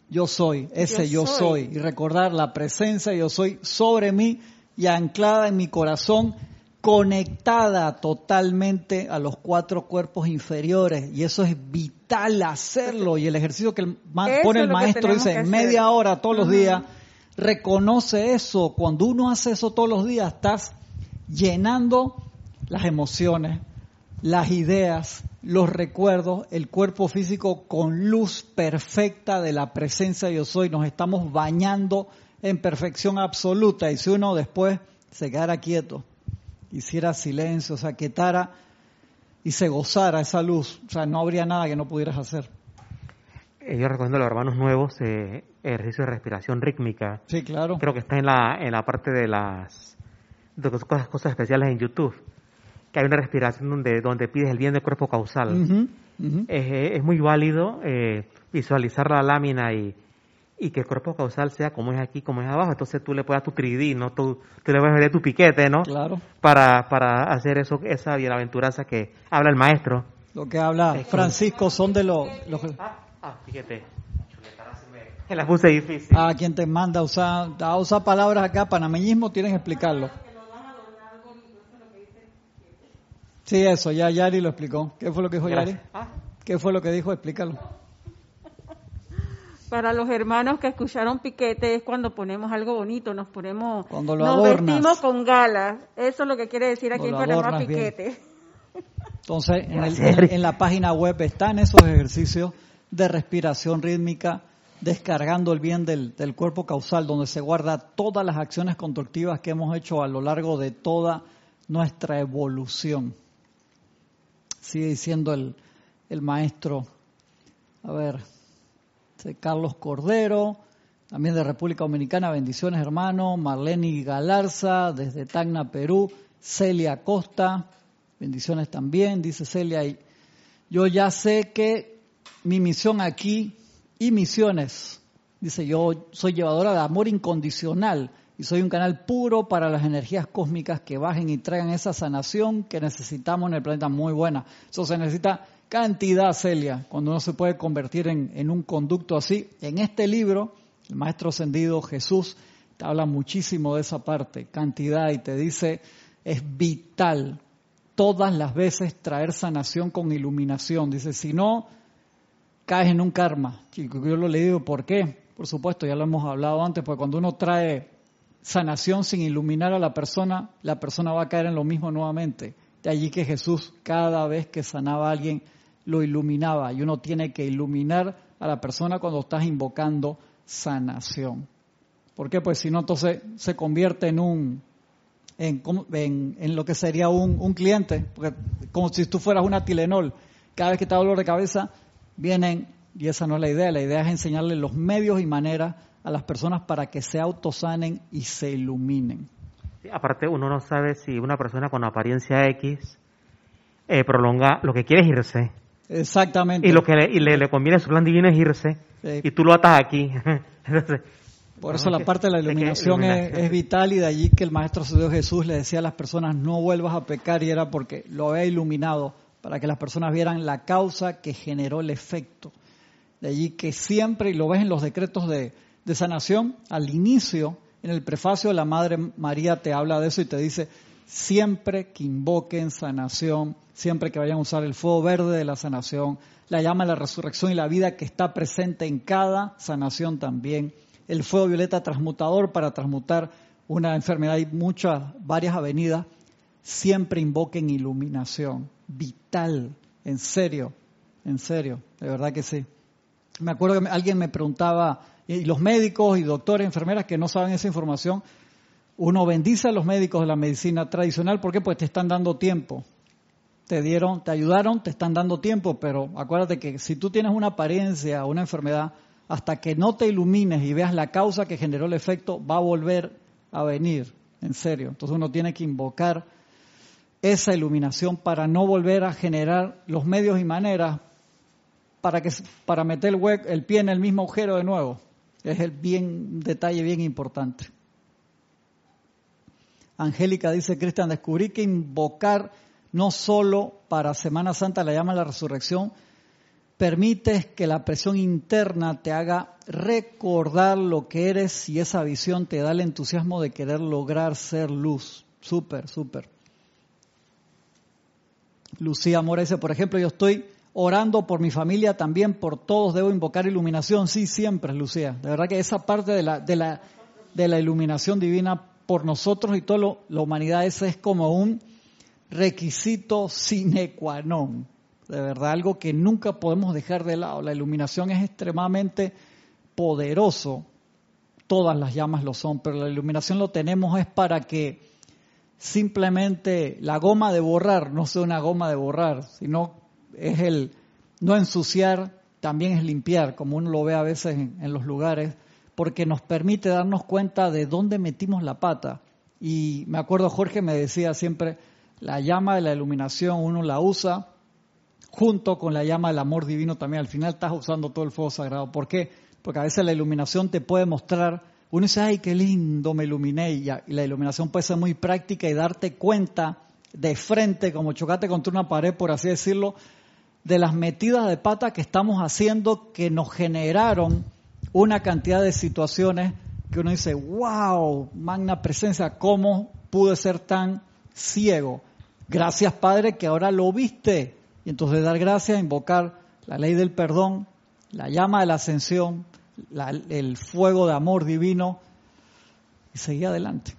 yo soy, ese yo, Yo soy. soy. Y recordar la presencia yo soy sobre mí y anclada en mi corazón, conectada totalmente a los cuatro cuerpos inferiores. Y eso es vital hacerlo. Y el ejercicio que el pone el maestro dice, media hora todos los días, reconoce eso. Cuando uno hace eso todos los días, estás llenando las emociones, las ideas, los recuerdos, el cuerpo físico con luz perfecta de la presencia de yo soy. Nos estamos bañando en perfección absoluta. Y si uno después se quedara quieto, hiciera silencio, se aquietara y se gozara esa luz, o sea, no habría nada que no pudieras hacer. Eh, Yo recomiendo a los hermanos nuevos eh, ejercicio de respiración rítmica. Sí, claro. Creo que está en la, en la parte de las de las cosas, cosas especiales en YouTube. Que hay una respiración donde, donde pides el bien del cuerpo causal. Es, es muy válido eh, visualizar la lámina y, y que el cuerpo causal sea como es aquí, como es abajo. Entonces tú le puedes dar tu 3D, ¿no? Tú, tú le puedes ver tu piquete, ¿no? Claro. Para, para hacer eso, esa bienaventuranza que habla el maestro. Lo que habla Francisco son de los... los que- Ah, ah, piquete. Me la puse difícil. a quien te manda a usar, a usar palabras acá, panameñismo, tienes que explicarlo. Sí, eso, ya Yari lo explicó. ¿Qué fue lo que dijo Yari? Gracias. Ah, ¿Qué fue lo que dijo? Explícalo. Para los hermanos que escucharon piquete es cuando ponemos algo bonito, nos ponemos, Cuando lo nos adornas. vestimos con galas. Eso es lo que quiere decir aquí en Panamá bien. piquete. Entonces, en, el- Gracias. en- en la página web están esos ejercicios de respiración rítmica, descargando el bien del, del cuerpo causal, donde se guarda todas las acciones constructivas que hemos hecho a lo largo de toda nuestra evolución. Sigue diciendo el, el maestro, a ver, Carlos Cordero, también de República Dominicana, bendiciones hermano, Marlene Galarza, desde Tacna, Perú, Celia Costa, bendiciones también, dice Celia, y yo ya sé que mi misión aquí y misiones, dice yo soy llevadora de amor incondicional y soy un canal puro para las energías cósmicas que bajen y traigan esa sanación que necesitamos en el planeta. Muy buena. Eso se necesita cantidad, Celia, cuando uno se puede convertir en, en un conducto así. En este libro, el Maestro Ascendido Jesús te habla muchísimo de esa parte, cantidad, y te dice, es vital todas las veces traer sanación con iluminación. Dice, si no, caes en un karma. Chico, yo lo le digo, ¿por qué? Por supuesto, ya lo hemos hablado antes, porque cuando uno trae sanación sin iluminar a la persona, la persona va a caer en lo mismo nuevamente. De allí que Jesús cada vez que sanaba a alguien lo iluminaba y uno tiene que iluminar a la persona cuando estás invocando sanación. ¿Por qué? Pues si no, entonces se convierte en un en, en, en lo que sería un, un cliente, porque como si tú fueras una Tilenol. Cada vez que te da dolor de cabeza, vienen, y esa no es la idea, la idea es enseñarle los medios y maneras a las personas para que se autosanen y se iluminen. Aparte, uno no sabe si una persona con apariencia X eh, prolonga, lo que quiere irse. Exactamente. Y lo que le, y le, le conviene a su plan divino es irse. Sí. Y tú lo atas aquí. Entonces, Por eso es la parte de la iluminación es, es vital y de allí que el Maestro Dios Jesús le decía a las personas no vuelvas a pecar y era porque lo había iluminado para que las personas vieran la causa que generó el efecto. De allí que siempre, y lo ves en los decretos de, de sanación, al inicio, en el prefacio, la Madre María te habla de eso y te dice, siempre que invoquen sanación, siempre que vayan a usar el fuego verde de la sanación, la llama de la resurrección y la vida que está presente en cada sanación también, el fuego violeta transmutador para transmutar una enfermedad y muchas, varias avenidas, siempre invoquen iluminación, vital, en serio, en serio, de verdad que sí. Me acuerdo que alguien me preguntaba, y los médicos y doctores, enfermeras que no saben esa información, uno bendice a los médicos de la medicina tradicional, ¿por qué? Pues te están dando tiempo. Te dieron, te ayudaron, te están dando tiempo, pero acuérdate que si tú tienes una apariencia, una enfermedad, hasta que no te ilumines y veas la causa que generó el efecto, va a volver a venir, en serio. Entonces uno tiene que invocar esa iluminación para no volver a generar los medios y maneras para que para meter el, el pie en el mismo agujero de nuevo. Es el bien detalle bien importante. Angélica dice, Cristian, descubrí que invocar no solo para Semana Santa la llama la resurrección, permite que la presión interna te haga recordar lo que eres y esa visión te da el entusiasmo de querer lograr ser luz. Súper, súper. Lucía Mora dice, por ejemplo, yo estoy orando por mi familia, también por todos debo invocar iluminación. Sí, siempre, Lucía. De verdad que esa parte de la, de la, de la iluminación divina por nosotros y toda la humanidad, ese es como un requisito sine qua non de verdad algo que nunca podemos dejar de lado. La iluminación es extremadamente poderoso, todas las llamas lo son, pero la iluminación lo tenemos es para que simplemente la goma de borrar no sea una goma de borrar, sino es el no ensuciar, también es limpiar, como uno lo ve a veces en, en los lugares, porque nos permite darnos cuenta de dónde metimos la pata. Y me acuerdo Jorge me decía siempre, la llama de la iluminación uno la usa junto con la llama del amor divino también. Al final estás usando todo el fuego sagrado. ¿Por qué? Porque a veces la iluminación te puede mostrar, uno dice, ay, qué lindo, me iluminé, y, la iluminación puede ser muy práctica y darte cuenta de frente, como chocate contra una pared, por así decirlo, de las metidas de pata que estamos haciendo que nos generaron una cantidad de situaciones que uno dice, wow, magna presencia, ¿cómo pude ser tan ciego? Gracias Padre que ahora lo viste. Y entonces dar gracias, invocar la ley del perdón, la llama de la ascensión, el fuego de amor divino y seguir adelante.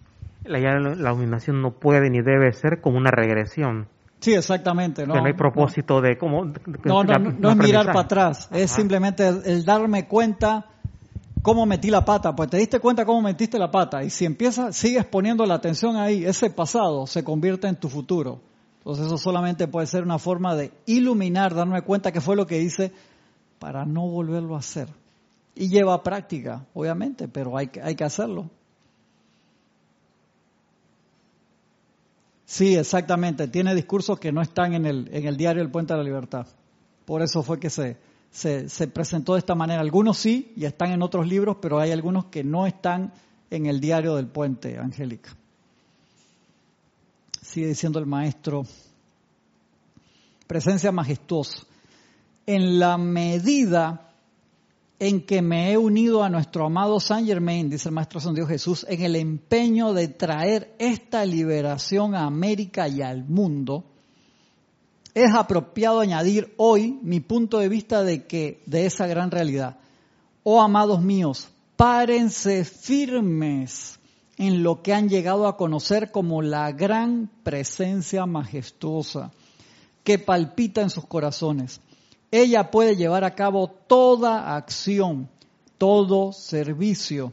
La, la iluminación no puede ni debe ser como una regresión. Sí, exactamente. No, no hay propósito de cómo... No, no, no, es mirar para atrás, es simplemente el, darme cuenta cómo metí la pata, pues te diste cuenta cómo metiste la pata y si empiezas, sigues poniendo la atención ahí, ese pasado se convierte en tu futuro. Entonces eso solamente puede ser una forma de iluminar, darme cuenta que fue lo que hice para no volverlo a hacer. Y lleva práctica, obviamente, pero hay, hay que hacerlo. Sí, exactamente. Tiene discursos que no están en el, en el diario El Puente de la Libertad. Por eso fue que se, se, se, presentó de esta manera. Algunos sí y están en otros libros, pero hay algunos que no están en el diario del Puente, Angélica sigue diciendo el maestro, presencia majestuosa. En la medida en que me he unido a nuestro amado Saint Germain, dice el Maestro San Dios Jesús, en el empeño de traer esta liberación a América y al mundo, es apropiado añadir hoy mi punto de vista de que de esa gran realidad. Oh amados míos, párense firmes en lo que han llegado a conocer como la gran presencia majestuosa que palpita en sus corazones. Ella puede llevar a cabo toda acción, todo servicio,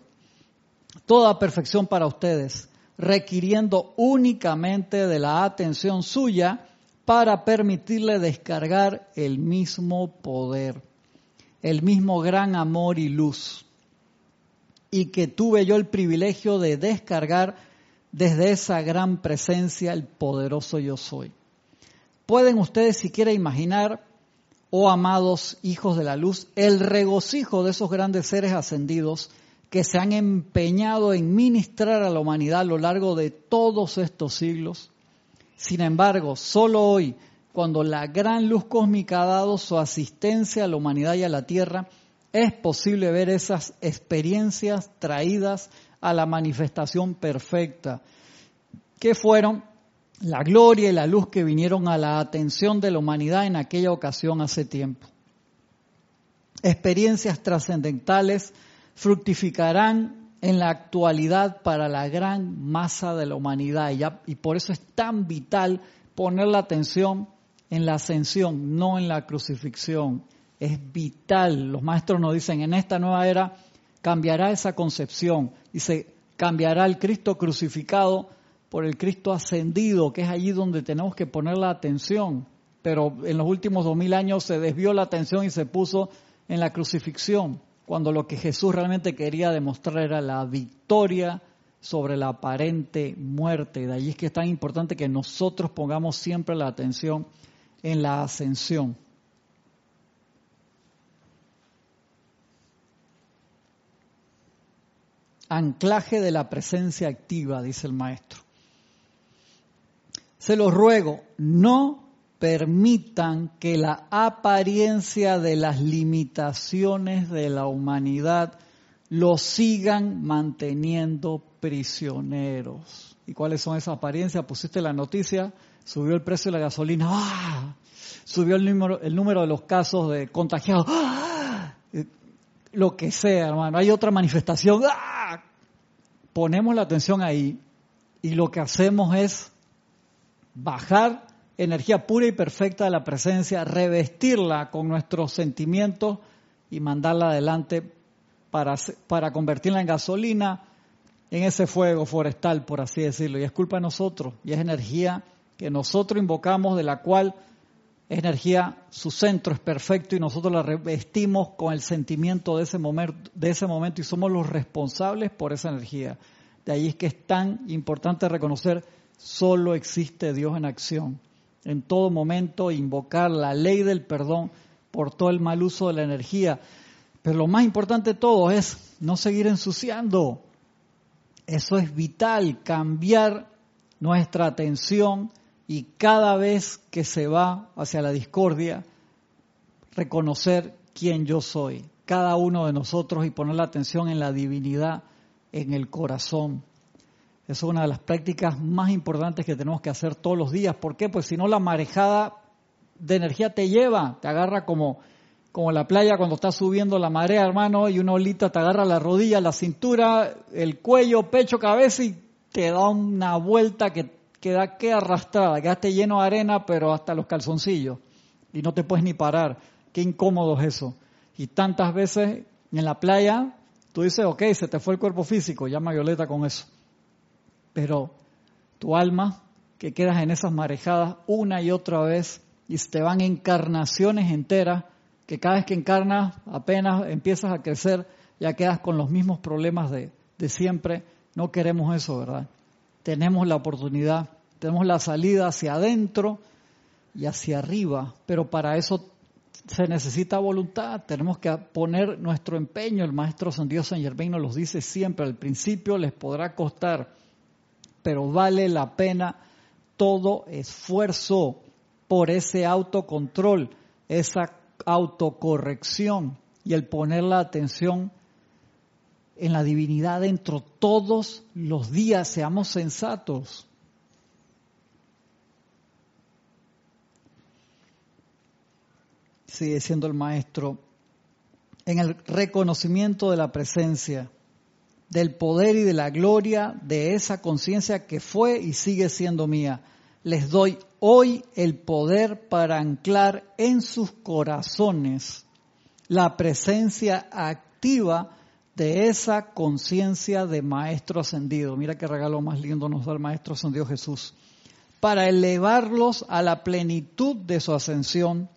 toda perfección para ustedes, requiriendo únicamente de la atención suya para permitirle descargar el mismo poder, el mismo gran amor y luz y que tuve yo el privilegio de descargar desde esa gran presencia el poderoso yo soy. Pueden ustedes siquiera imaginar, oh amados hijos de la luz, el regocijo de esos grandes seres ascendidos que se han empeñado en ministrar a la humanidad a lo largo de todos estos siglos. Sin embargo, solo hoy, cuando la gran luz cósmica ha dado su asistencia a la humanidad y a la tierra, es posible ver esas experiencias traídas a la manifestación perfecta, que fueron la gloria y la luz que vinieron a la atención de la humanidad en aquella ocasión hace tiempo. Experiencias trascendentales fructificarán en la actualidad para la gran masa de la humanidad y, por eso es tan vital poner la atención en la ascensión, no en la crucifixión es vital. Los maestros nos dicen, en esta nueva era cambiará esa concepción y se cambiará el Cristo crucificado por el Cristo ascendido, que es allí donde tenemos que poner la atención. Pero en los últimos dos mil años se desvió la atención y se puso en la crucifixión, cuando lo que Jesús realmente quería demostrar era la victoria sobre la aparente muerte. De allí es que es tan importante que nosotros pongamos siempre la atención en la ascensión. anclaje de la presencia activa, dice el maestro. Se los ruego, no permitan que la apariencia de las limitaciones de la humanidad los sigan manteniendo prisioneros. ¿Y cuáles son esas apariencias? Pusiste la noticia, subió el precio de la gasolina, ¡ah! subió el número, de los casos de contagiados, ¡ah! Eh, lo que sea, hermano. Hay otra manifestación, ¡ah! ponemos la atención ahí y lo que hacemos es bajar energía pura y perfecta de la presencia, revestirla con nuestros sentimientos y mandarla adelante para, para convertirla en gasolina en ese fuego forestal, por así decirlo. Y es culpa de nosotros, y es energía que nosotros invocamos, de la cual es energía, su centro es perfecto y nosotros la revestimos con el sentimiento de ese, momento, de ese momento y somos los responsables por esa energía. De ahí es que es tan importante reconocer, solo existe Dios en acción en todo momento, invocar la ley del perdón por todo el mal uso de la energía. Pero lo más importante de todo es no seguir ensuciando. Eso es vital, cambiar nuestra atención y cada vez que se va hacia la discordia, reconocer quién yo soy, cada uno de nosotros y poner la atención en la divinidad en el corazón es una de las prácticas más importantes que tenemos que hacer todos los días. ¿Por qué? Pues si no la marejada de energía te lleva, te agarra como, como la playa cuando está subiendo la marea, hermano, y una olita te agarra la rodilla, la cintura, el cuello, pecho, cabeza y te da una vuelta que queda que arrastrada, quedaste lleno de arena, pero hasta los calzoncillos. Y no te puedes ni parar. Qué incómodo es eso. Y tantas veces en la playa, tú dices, ok, se te fue el cuerpo físico, llama Violeta con eso pero tu alma, que quedas en esas marejadas una y otra vez y te van encarnaciones enteras, que cada vez que encarnas apenas empiezas a crecer, ya quedas con los mismos problemas de, de siempre. No queremos eso, ¿verdad? Tenemos la oportunidad, tenemos la salida hacia adentro y hacia arriba, pero para eso se necesita voluntad, tenemos que poner nuestro empeño. El maestro San Dios San Germain nos lo dice siempre, al principio les podrá costar pero vale la pena todo esfuerzo por ese autocontrol, esa autocorrección y el poner la atención en la divinidad dentro todos los días, seamos sensatos. Sigue siendo el maestro en el reconocimiento de la presencia del poder y de la gloria de esa conciencia que fue y sigue siendo mía. Les doy hoy el poder para anclar en sus corazones la presencia activa de esa conciencia de Maestro Ascendido. Mira qué regalo más lindo nos da el Maestro Ascendido Jesús. Para elevarlos a la plenitud de su ascensión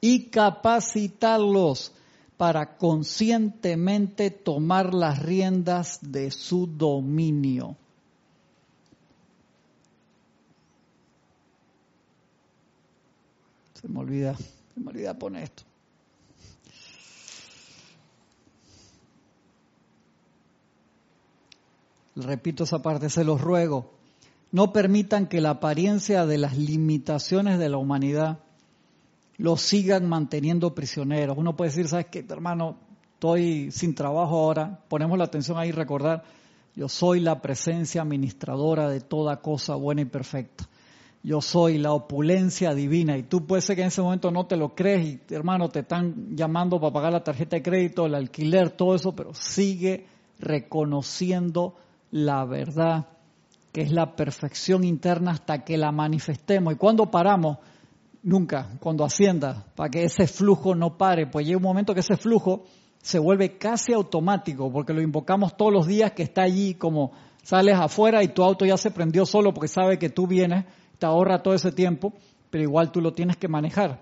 y capacitarlos para conscientemente tomar las riendas de su dominio. Se me olvida, se me olvida poner esto. Repito esa parte, se los ruego. No permitan que la apariencia de las limitaciones de la humanidad los sigan manteniendo prisioneros. Uno puede decir, ¿sabes qué, hermano? Estoy sin trabajo ahora. Ponemos la atención ahí, recordar, yo soy la presencia administradora de toda cosa buena y perfecta. Yo soy la opulencia divina y tú puedes ser que en ese momento no te lo crees y hermano te están llamando para pagar la tarjeta de crédito, el alquiler, todo eso, pero sigue reconociendo la verdad que es la perfección interna hasta que la manifestemos. Y cuando paramos, nunca, cuando ascienda, para que ese flujo no pare, pues llega un momento que ese flujo se vuelve casi automático, porque lo invocamos todos los días que está allí, como sales afuera y tu auto ya se prendió solo porque sabe que tú vienes, te ahorra todo ese tiempo, pero igual tú lo tienes que manejar.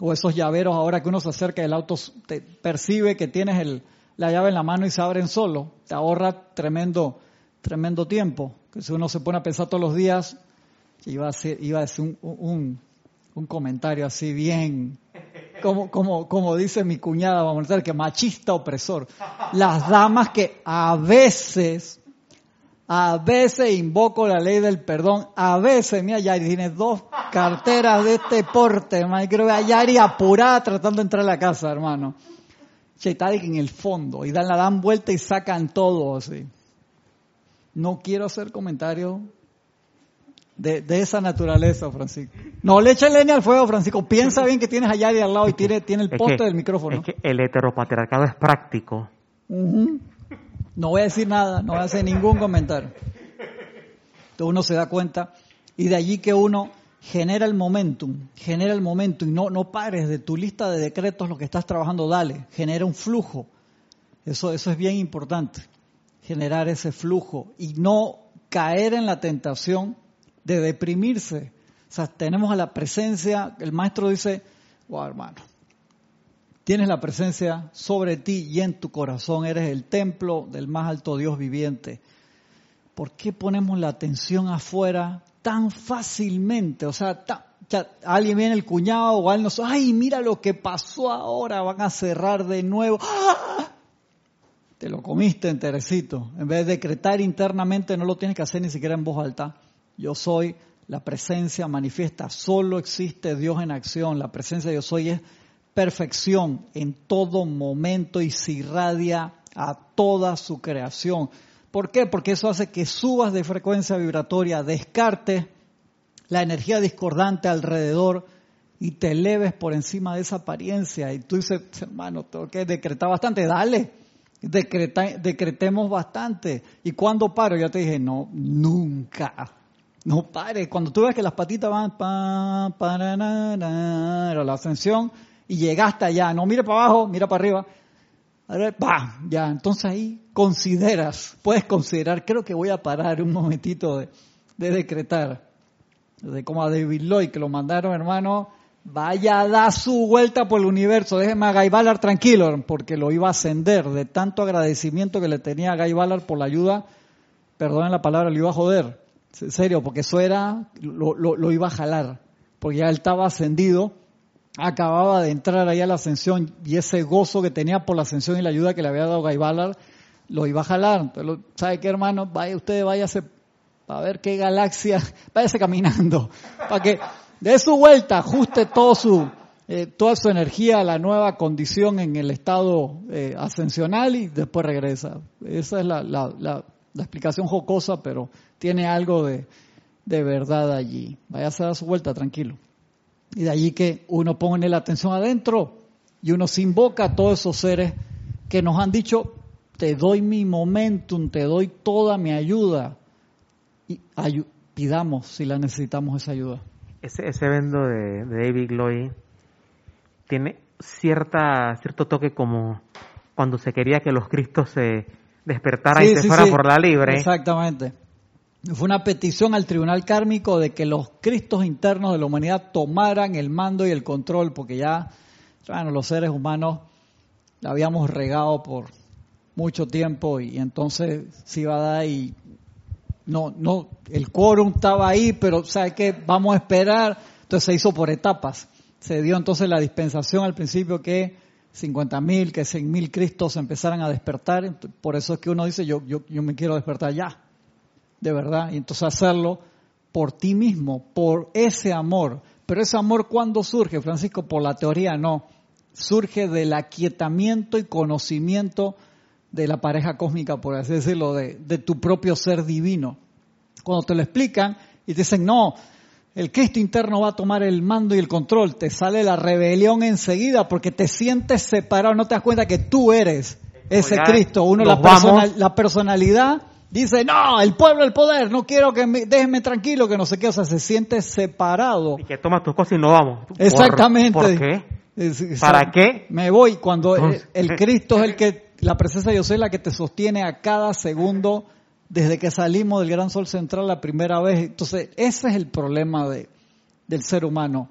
O esos llaveros ahora que uno se acerca el auto te percibe que tienes el, la llave en la mano y se abren solo, te ahorra tremendo, tremendo tiempo. Que si uno se pone a pensar todos los días, iba a ser, iba a ser un, un, comentario así bien, como, como, como dice mi cuñada, vamos a decir, que machista opresor. Las damas que a veces A veces invoco la ley del perdón. A veces, mira, Yari tiene dos carteras de este porte, hermano. Creo que a Yari apurada tratando de entrar a la casa, hermano. Cheitadi en el fondo. Y dan la dan vuelta y sacan todo así. No quiero hacer comentarios de, esa naturaleza, Francisco. No le eches leña al fuego, Francisco. Piensa bien que tienes a Yari al lado y tiene, tiene el poste del micrófono. Es que el heteropatriarcado es práctico. No voy a decir nada, no voy a hacer ningún comentario. Entonces uno se da cuenta y de allí que uno genera el momentum, genera el momentum y no, no pares de tu lista de decretos lo que estás trabajando, dale, genera un flujo. Eso, eso es bien importante, generar ese flujo y no caer en la tentación de deprimirse. O sea, tenemos a la presencia, el maestro dice, wow hermano, Tienes la presencia sobre ti y en tu corazón. Eres el templo del más alto Dios viviente. ¿Por qué ponemos la atención afuera tan fácilmente? O sea, alguien viene el cuñado o alguien nos, ay, mira lo que pasó ahora, van a cerrar de nuevo. ¡Ah! Te lo comiste enterecito. En vez de decretar internamente, no lo tienes que hacer ni siquiera en voz alta. Yo soy la presencia manifiesta. Solo existe Dios en acción. La presencia de yo soy es perfección en todo momento y se irradia a toda su creación. ¿Por qué? Porque eso hace que subas de frecuencia vibratoria, descarte la energía discordante alrededor y te eleves por encima de esa apariencia. Y tú dices, hermano, tengo que decretar bastante, dale, decretemos bastante. ¿Y cuando paro? Ya te dije, no, nunca. No pare. Cuando tú ves que las patitas van, pa, para, la ascensión, y llegaste allá. No mire para abajo, mira para arriba. A ver, va, ya. Entonces ahí consideras, puedes considerar, creo que voy a parar un momentito de, decretar. De como a David Lloyd, que lo mandaron, hermano, vaya a dar su vuelta por el universo. Déjeme a Guy Ballard tranquilo, porque lo iba a ascender de tanto agradecimiento que le tenía a Guy Ballard por la ayuda. Perdonen la palabra, lo iba a joder. En serio, porque eso era, lo, lo iba a jalar. Porque ya él estaba ascendido acababa de entrar ahí a la ascensión y ese gozo que tenía por la ascensión y la ayuda que le había dado Guy Ballard, lo iba a jalar. Entonces, ¿sabe qué, hermano? Vaya, usted váyase a ver qué galaxia, váyase caminando, para que de su vuelta ajuste todo su, eh, toda su energía a la nueva condición en el estado eh, ascensional y después regresa. Esa es la, la, la, explicación jocosa, pero tiene algo de, de verdad allí. Váyase a dar su vuelta, tranquilo. Y de allí que uno pone la atención adentro y uno se invoca a todos esos seres que nos han dicho, te doy mi momentum, te doy toda mi ayuda. Y pidamos si la necesitamos esa ayuda. Ese, ese evento de, David Lloyd tiene cierta, cierto toque como cuando se quería que los cristos se despertaran y se fueran por la libre. Exactamente. Fue una petición al tribunal kármico de que los cristos internos de la humanidad tomaran el mando y el control, porque ya, bueno, los seres humanos la habíamos regado por mucho tiempo y entonces se iba a dar y no, no, el quórum estaba ahí, pero ¿sabe qué? Vamos a esperar. Entonces se hizo por etapas. Se dio entonces la dispensación al principio que 50 mil, que 100 mil cristos empezaran a despertar. Por eso es que uno dice, yo, yo, yo me quiero despertar ya de verdad, y entonces hacerlo por ti mismo, por ese amor. Pero ese amor, ¿cuándo surge, Francisco? Por la teoría no. Surge del aquietamiento y conocimiento de la pareja cósmica, por así decirlo, de, de tu propio ser divino. Cuando te lo explican y te dicen, no, el Cristo interno va a tomar el mando y el control, te sale la rebelión enseguida porque te sientes separado, no te das cuenta que tú eres ese Cristo, uno la, la personalidad Dice, no, el pueblo, el poder, no quiero que me, déjenme tranquilo, que no sé qué, o sea, se siente separado. Y que toma tus cosas y no vamos. Exactamente. ¿Por, qué? ¿Para qué? Me voy cuando el, Cristo es el que, la presencia de Dios es la que te sostiene a cada segundo desde que salimos del gran sol central la primera vez. Entonces, ese es el problema de, del ser humano.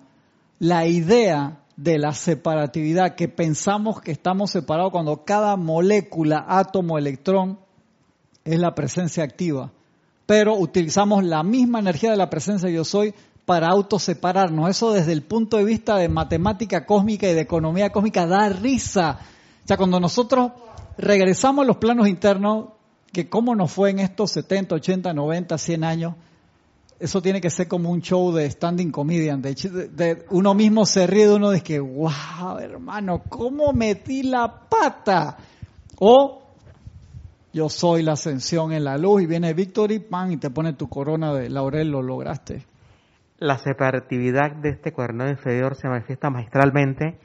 La idea de la separatividad, que pensamos que estamos separados cuando cada molécula, átomo, electrón, es la presencia activa. Pero utilizamos la misma energía de la presencia yo soy para autosepararnos. Eso desde el punto de vista de matemática cósmica y de economía cósmica da risa. O sea, cuando nosotros regresamos a los planos internos, que cómo nos fue en estos 70, 80, 90, 100 años, eso tiene que ser como un show de standing comedian. De, uno mismo se ríe de uno de que, wow, hermano, ¿cómo metí la pata? O yo soy la ascensión en la luz y viene Victory, pan, y te pone tu corona de laurel, lo lograste. La separatividad de este cuerno inferior se manifiesta magistralmente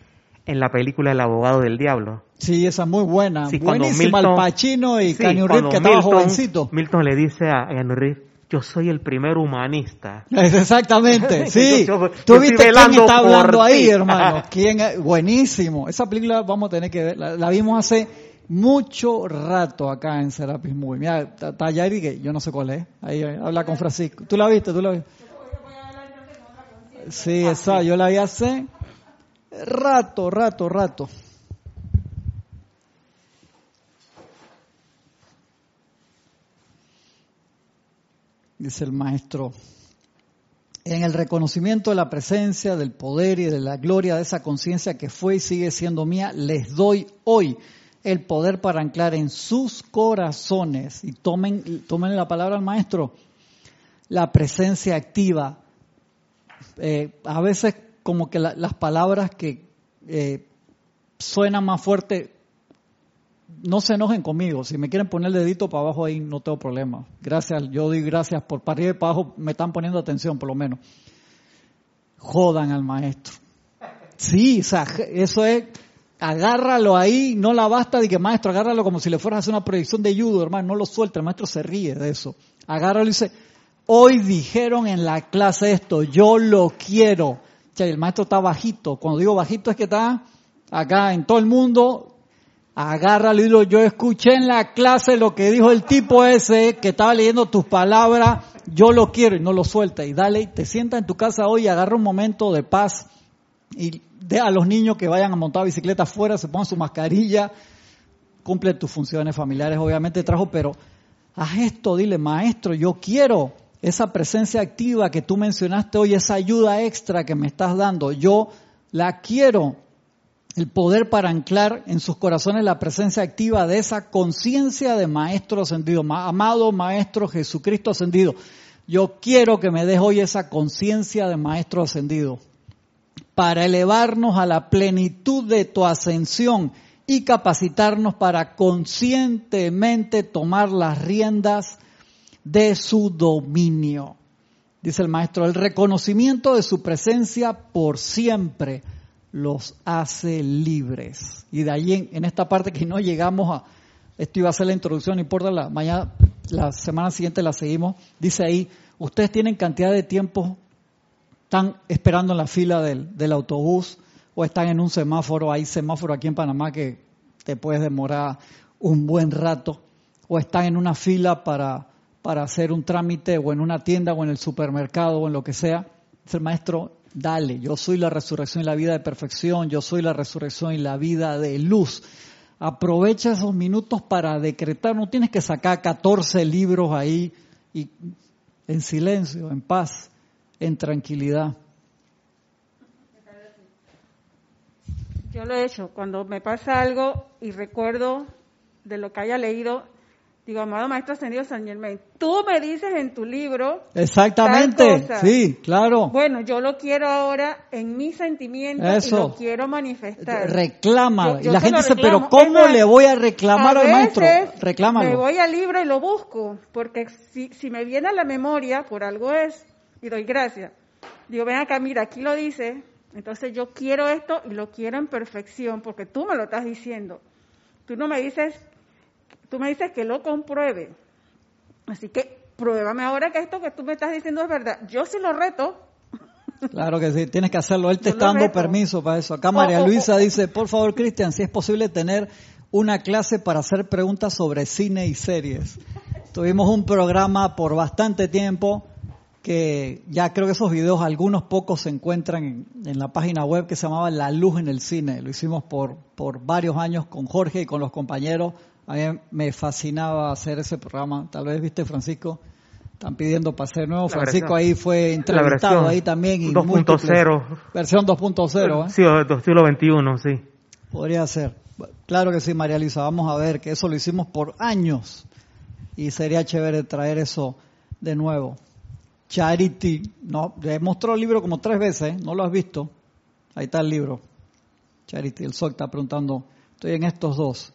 en la película El abogado del diablo. Sí, esa es muy buena. Sí, Buenísima, Milton, Al Pacino y sí, Keanu Reeves, que estaba jovencito. Milton le dice a Keanu Reeves, yo soy el primer humanista. Exactamente, sí. Tú viste quién está hablando ahí, hermano. ¿Quién Buenísimo. Esa película vamos a tener que ver. La, vimos hace mucho rato acá en Serapis Movie. Mira, está Yairi, que yo no sé cuál es. Ahí habla con Francisco. ¿Tú la viste? ¿Tú la viste? Sí, esa, yo la vi hace rato, rato, rato. dice el maestro, en el reconocimiento de la presencia, del poder y de la gloria de esa conciencia que fue y sigue siendo mía, les doy hoy el poder para anclar en sus corazones, y tomen, tomen la palabra al maestro, la presencia activa. Eh, a veces como que las palabras que eh, suenan más fuerte no se enojen conmigo. Si me quieren poner el dedito para abajo ahí, no tengo problema. Gracias, yo doy gracias por para arriba y para abajo, me están poniendo atención por lo menos. Jodan al maestro. Sí, o sea, eso es, agárralo ahí, no la basta de que maestro, agárralo como si le fueras a hacer una proyección de judo, hermano, no lo suelta, el maestro se ríe de eso. Agárralo y dice, hoy dijeron en la clase esto, yo lo quiero. El maestro está bajito, cuando digo bajito es que está acá en todo el mundo, Agárralo y lo, yo escuché en la clase lo que dijo el tipo ese que estaba leyendo tus palabras, yo lo quiero y no lo suelta. Y dale, te sienta en tu casa hoy y agarra un momento de paz y de a los niños que vayan a montar bicicleta afuera, se pongan su mascarilla, cumple tus funciones familiares, obviamente trajo, pero haz esto, dile, maestro, yo quiero esa presencia activa que tú mencionaste hoy, esa ayuda extra que me estás dando, yo la quiero. El poder para anclar en sus corazones la presencia activa de esa conciencia de Maestro ascendido, amado Maestro Jesucristo ascendido. Yo quiero que me des hoy esa conciencia de Maestro ascendido para elevarnos a la plenitud de tu ascensión y capacitarnos para conscientemente tomar las riendas de su dominio. Dice el maestro, el reconocimiento de su presencia por siempre los hace libres. Y de ahí en, esta parte que no llegamos a, esto iba a ser la introducción, no importa, la, mañana, la semana siguiente la seguimos, dice ahí, ustedes tienen cantidad de tiempo, están esperando en la fila del, del autobús o están en un semáforo, hay semáforo aquí en Panamá que te puedes demorar un buen rato, o están en una fila para, para hacer un trámite o en una tienda o en el supermercado o en lo que sea. Dice el maestro, Dale, yo soy la resurrección y la vida de perfección, yo soy la resurrección y la vida de luz. Aprovecha esos minutos para decretar, no tienes que sacar 14 libros ahí y en silencio, en paz, en tranquilidad. Yo lo he hecho, cuando me pasa algo y recuerdo de lo que haya leído, Digo, amado Maestro Ascendido San Germain, tú me dices en tu libro. Exactamente, sí, claro. Bueno, yo lo quiero ahora en mi sentimiento y lo quiero manifestar. Reclama. y la gente dice, pero ¿cómo le voy a reclamar al maestro? Reclámalo. Me voy al libro y lo busco, porque si, si me viene a la memoria, por algo es, y doy gracias. Digo, ven acá, mira, aquí lo dice, entonces yo quiero esto y lo quiero en perfección, porque tú me lo estás diciendo. Tú no me dices tú me dices que lo compruebe. Así que pruébame ahora que esto que tú me estás diciendo es verdad. Yo sí lo reto. Claro que sí, tienes que hacerlo. Él te está dando permiso para eso. Acá María Luisa dice, por favor, Cristian, si es posible tener una clase para hacer preguntas sobre cine y series. Tuvimos un programa por bastante tiempo que ya creo que esos videos, algunos pocos se encuentran en, en, la página web que se llamaba La Luz en el Cine. Lo hicimos por, por varios años con Jorge y con los compañeros a mí me fascinaba hacer ese programa. Tal vez, viste, Francisco, están pidiendo para hacer nuevo. Francisco ahí fue entrevistado ahí también. 2.0. Versión 2.0. ¿eh? Sí, del siglo XXI, sí. Podría ser. Claro que sí, María Lisa. Vamos a ver que eso lo hicimos por años. y sería chévere traer eso de nuevo. Charity, no, le mostrado el libro como tres veces, ¿eh? no lo has visto. Ahí está el libro. Charity, el sol está preguntando, estoy en estos dos.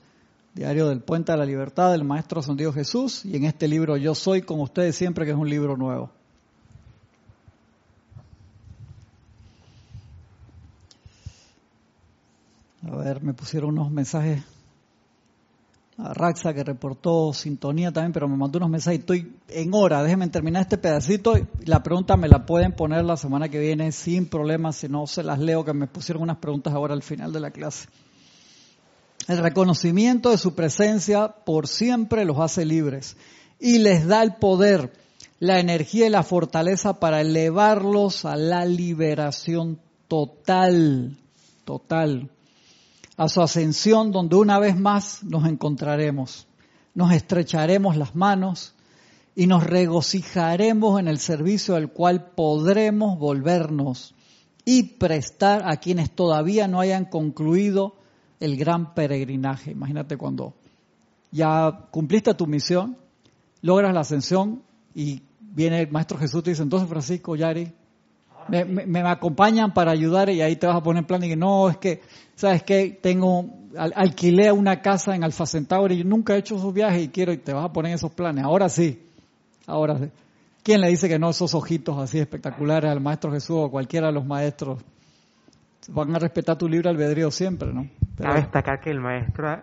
Diario del Puente de la Libertad del Maestro Santiago Jesús y en este libro Yo Soy con ustedes siempre, que es un libro nuevo. A ver, me pusieron unos mensajes a Raxa que reportó sintonía también, pero me mandó unos mensajes. Estoy en hora, déjenme terminar este pedacito. La pregunta me la pueden poner la semana que viene sin problema, si no se las leo, que me pusieron unas preguntas ahora al final de la clase. El reconocimiento de su presencia por siempre los hace libres y les da el poder, la energía y la fortaleza para elevarlos a la liberación total, total a su ascensión donde una vez más nos encontraremos. Nos estrecharemos las manos y nos regocijaremos en el servicio al cual podremos volvernos y prestar a quienes todavía no hayan concluido el gran peregrinaje. Imagínate cuando ya cumpliste tu misión, logras la ascensión y viene el Maestro Jesús y dice, entonces Francisco, Yari, me, acompañan para ayudar y ahí te vas a poner en plan y no, es que, ¿sabes qué? Tengo, alquilé una casa en Alfa Centauri y nunca he hecho esos viajes y quiero y te vas a poner esos planes. Ahora sí, ahora sí. ¿Quién le dice que no esos ojitos así espectaculares al Maestro Jesús o cualquiera de los maestros? Van a respetar tu libre albedrío siempre, ¿no? Cabe destacar que el Maestro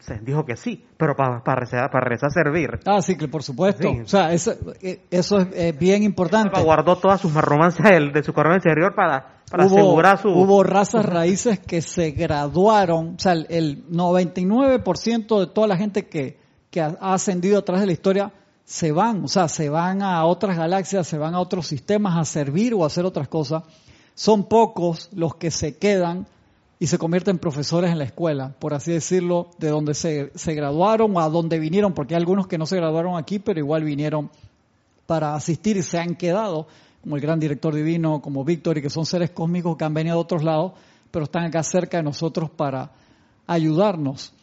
se dijo que sí, pero para, para, rezar, para rezar servir. Ah, sí, que por supuesto. O sea, eso, eh, eso es bien importante. Guardó todas sus marromancias de, su corona anterior para, para asegurar su... Hubo razas raíces que se graduaron, o sea, el, 99% de toda la gente que, que ha ascendido a través de la historia se van, o sea, se van a otras galaxias, se van a otros sistemas a servir o a hacer otras cosas. Son pocos los que se quedan y se convierten en profesores en la escuela, por así decirlo, de donde se, se graduaron o a donde vinieron, porque hay algunos que no se graduaron aquí, pero igual vinieron para asistir y se han quedado, como el gran director divino, como Víctor, y que son seres cósmicos que han venido de otros lados, pero están acá cerca de nosotros para ayudarnos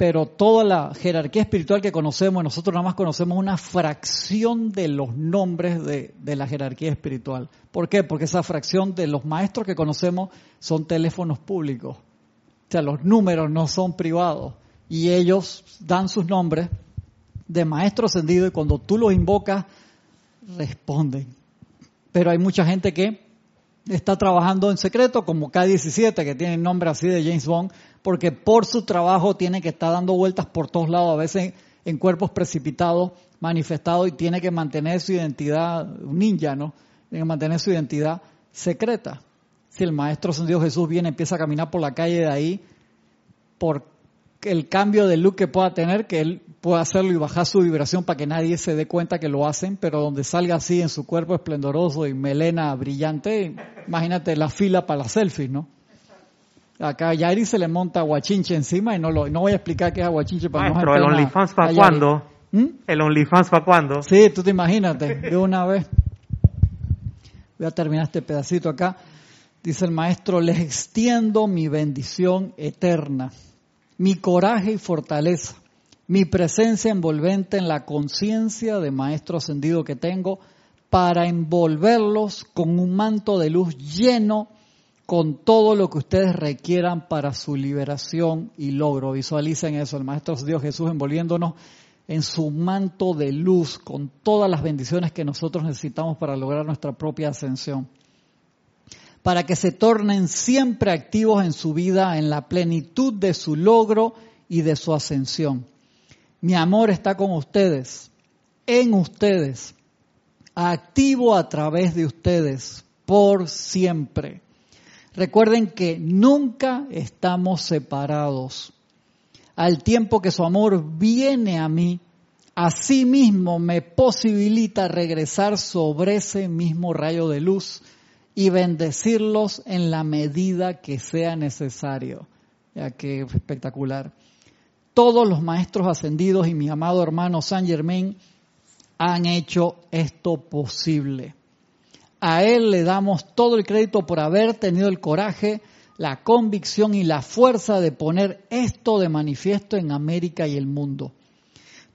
pero toda la jerarquía espiritual que conocemos, nosotros nada más conocemos una fracción de los nombres de, la jerarquía espiritual. ¿Por qué? Porque esa fracción de los maestros que conocemos son teléfonos públicos. O sea, los números no son privados. Y ellos dan sus nombres de maestro ascendido y cuando tú los invocas, responden. Pero hay mucha gente que está trabajando en secreto, como K-17, que tiene nombre así de James Bond, porque por su trabajo tiene que estar dando vueltas por todos lados, a veces en cuerpos precipitados, manifestados, y tiene que mantener su identidad, un ninja, ¿no? Tiene que mantener su identidad secreta. Si el Maestro Dios Jesús viene, empieza a caminar por la calle de ahí, por el cambio de look que pueda tener, que él pueda hacerlo y bajar su vibración para que nadie se dé cuenta que lo hacen, pero donde salga así en su cuerpo esplendoroso y melena brillante, imagínate la fila para las selfies, ¿no? Acá Yairi se le monta guachinche encima y no lo no voy a explicar qué es aguachinche para Maestro, ¿el OnlyFans para cuándo? ¿Mm? ¿El OnlyFans para cuándo? Sí, tú te imagínate, de una vez. Voy a terminar este pedacito acá. Dice el maestro, les extiendo mi bendición eterna, mi coraje y fortaleza, mi presencia envolvente en la conciencia de maestro ascendido que tengo para envolverlos con un manto de luz lleno con todo lo que ustedes requieran para su liberación y logro. Visualicen eso, el Maestro Dios Jesús envolviéndonos en su manto de luz, con todas las bendiciones que nosotros necesitamos para lograr nuestra propia ascensión. Para que se tornen siempre activos en su vida, en la plenitud de su logro y de su ascensión. Mi amor está con ustedes, en ustedes, activo a través de ustedes, por siempre. Recuerden que nunca estamos separados. Al tiempo que su amor viene a mí, así mismo me posibilita regresar sobre ese mismo rayo de luz y bendecirlos en la medida que sea necesario. Ya que espectacular. Todos los maestros ascendidos y mi amado hermano San Germain han hecho esto posible. A Él le damos todo el crédito por haber tenido el coraje, la convicción y la fuerza de poner esto de manifiesto en América y el mundo.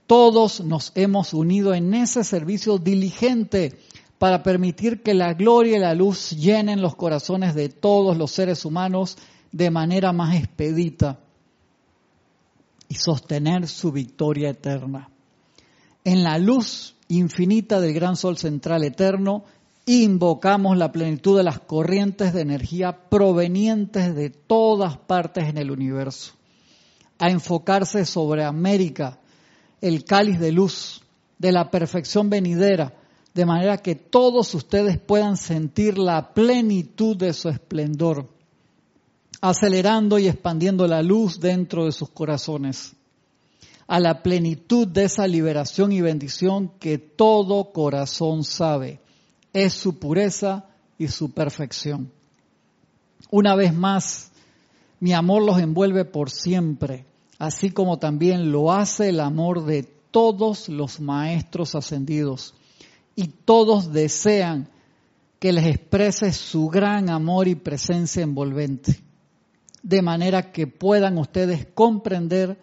Todos nos hemos unido en ese servicio diligente para permitir que la gloria y la luz llenen los corazones de todos los seres humanos de manera más expedita y sostener su victoria eterna. En la luz infinita del gran sol central eterno, invocamos la plenitud de las corrientes de energía provenientes de todas partes en el universo, a enfocarse sobre América, el cáliz de luz de la perfección venidera, de manera que todos ustedes puedan sentir la plenitud de su esplendor, acelerando y expandiendo la luz dentro de sus corazones, a la plenitud de esa liberación y bendición que todo corazón sabe es su pureza y su perfección. Una vez más, mi amor los envuelve por siempre, así como también lo hace el amor de todos los maestros ascendidos. Y todos desean que les exprese su gran amor y presencia envolvente, de manera que puedan ustedes comprender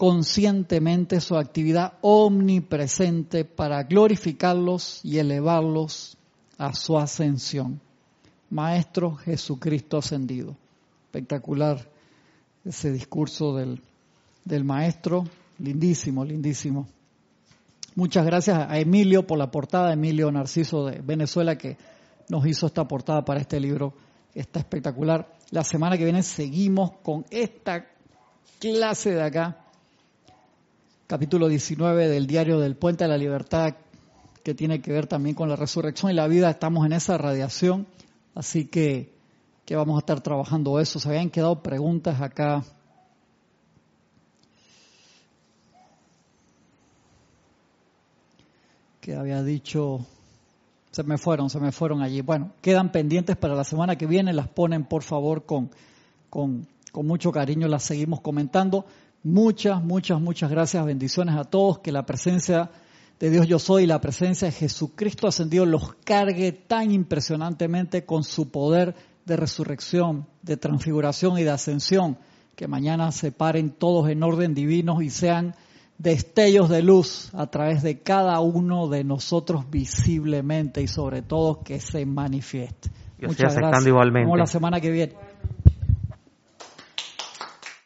conscientemente su actividad omnipresente para glorificarlos y elevarlos a su ascensión. Maestro Jesucristo ascendido. Espectacular ese discurso del, del maestro. Lindísimo, lindísimo. Muchas gracias a Emilio por la portada, Emilio Narciso de Venezuela, que nos hizo esta portada para este libro. Está espectacular. La semana que viene seguimos con esta clase de acá capítulo 19 del diario del Puente de la Libertad, que tiene que ver también con la resurrección y la vida. Estamos en esa radiación, así que, que vamos a estar trabajando eso. Se habían quedado preguntas acá. que había dicho, se me fueron, se me fueron allí. Bueno, quedan pendientes para la semana que viene, las ponen por favor con, con, con mucho cariño, las seguimos comentando. Muchas, muchas, muchas gracias, bendiciones a todos, que la presencia de Dios yo soy, la presencia de Jesucristo ascendido los cargue tan impresionantemente con su poder de resurrección, de transfiguración y de ascensión, que mañana se paren todos en orden divino y sean destellos de luz a través de cada uno de nosotros visiblemente y sobre todo que se manifieste. Muchas gracias. Igualmente. la semana que viene.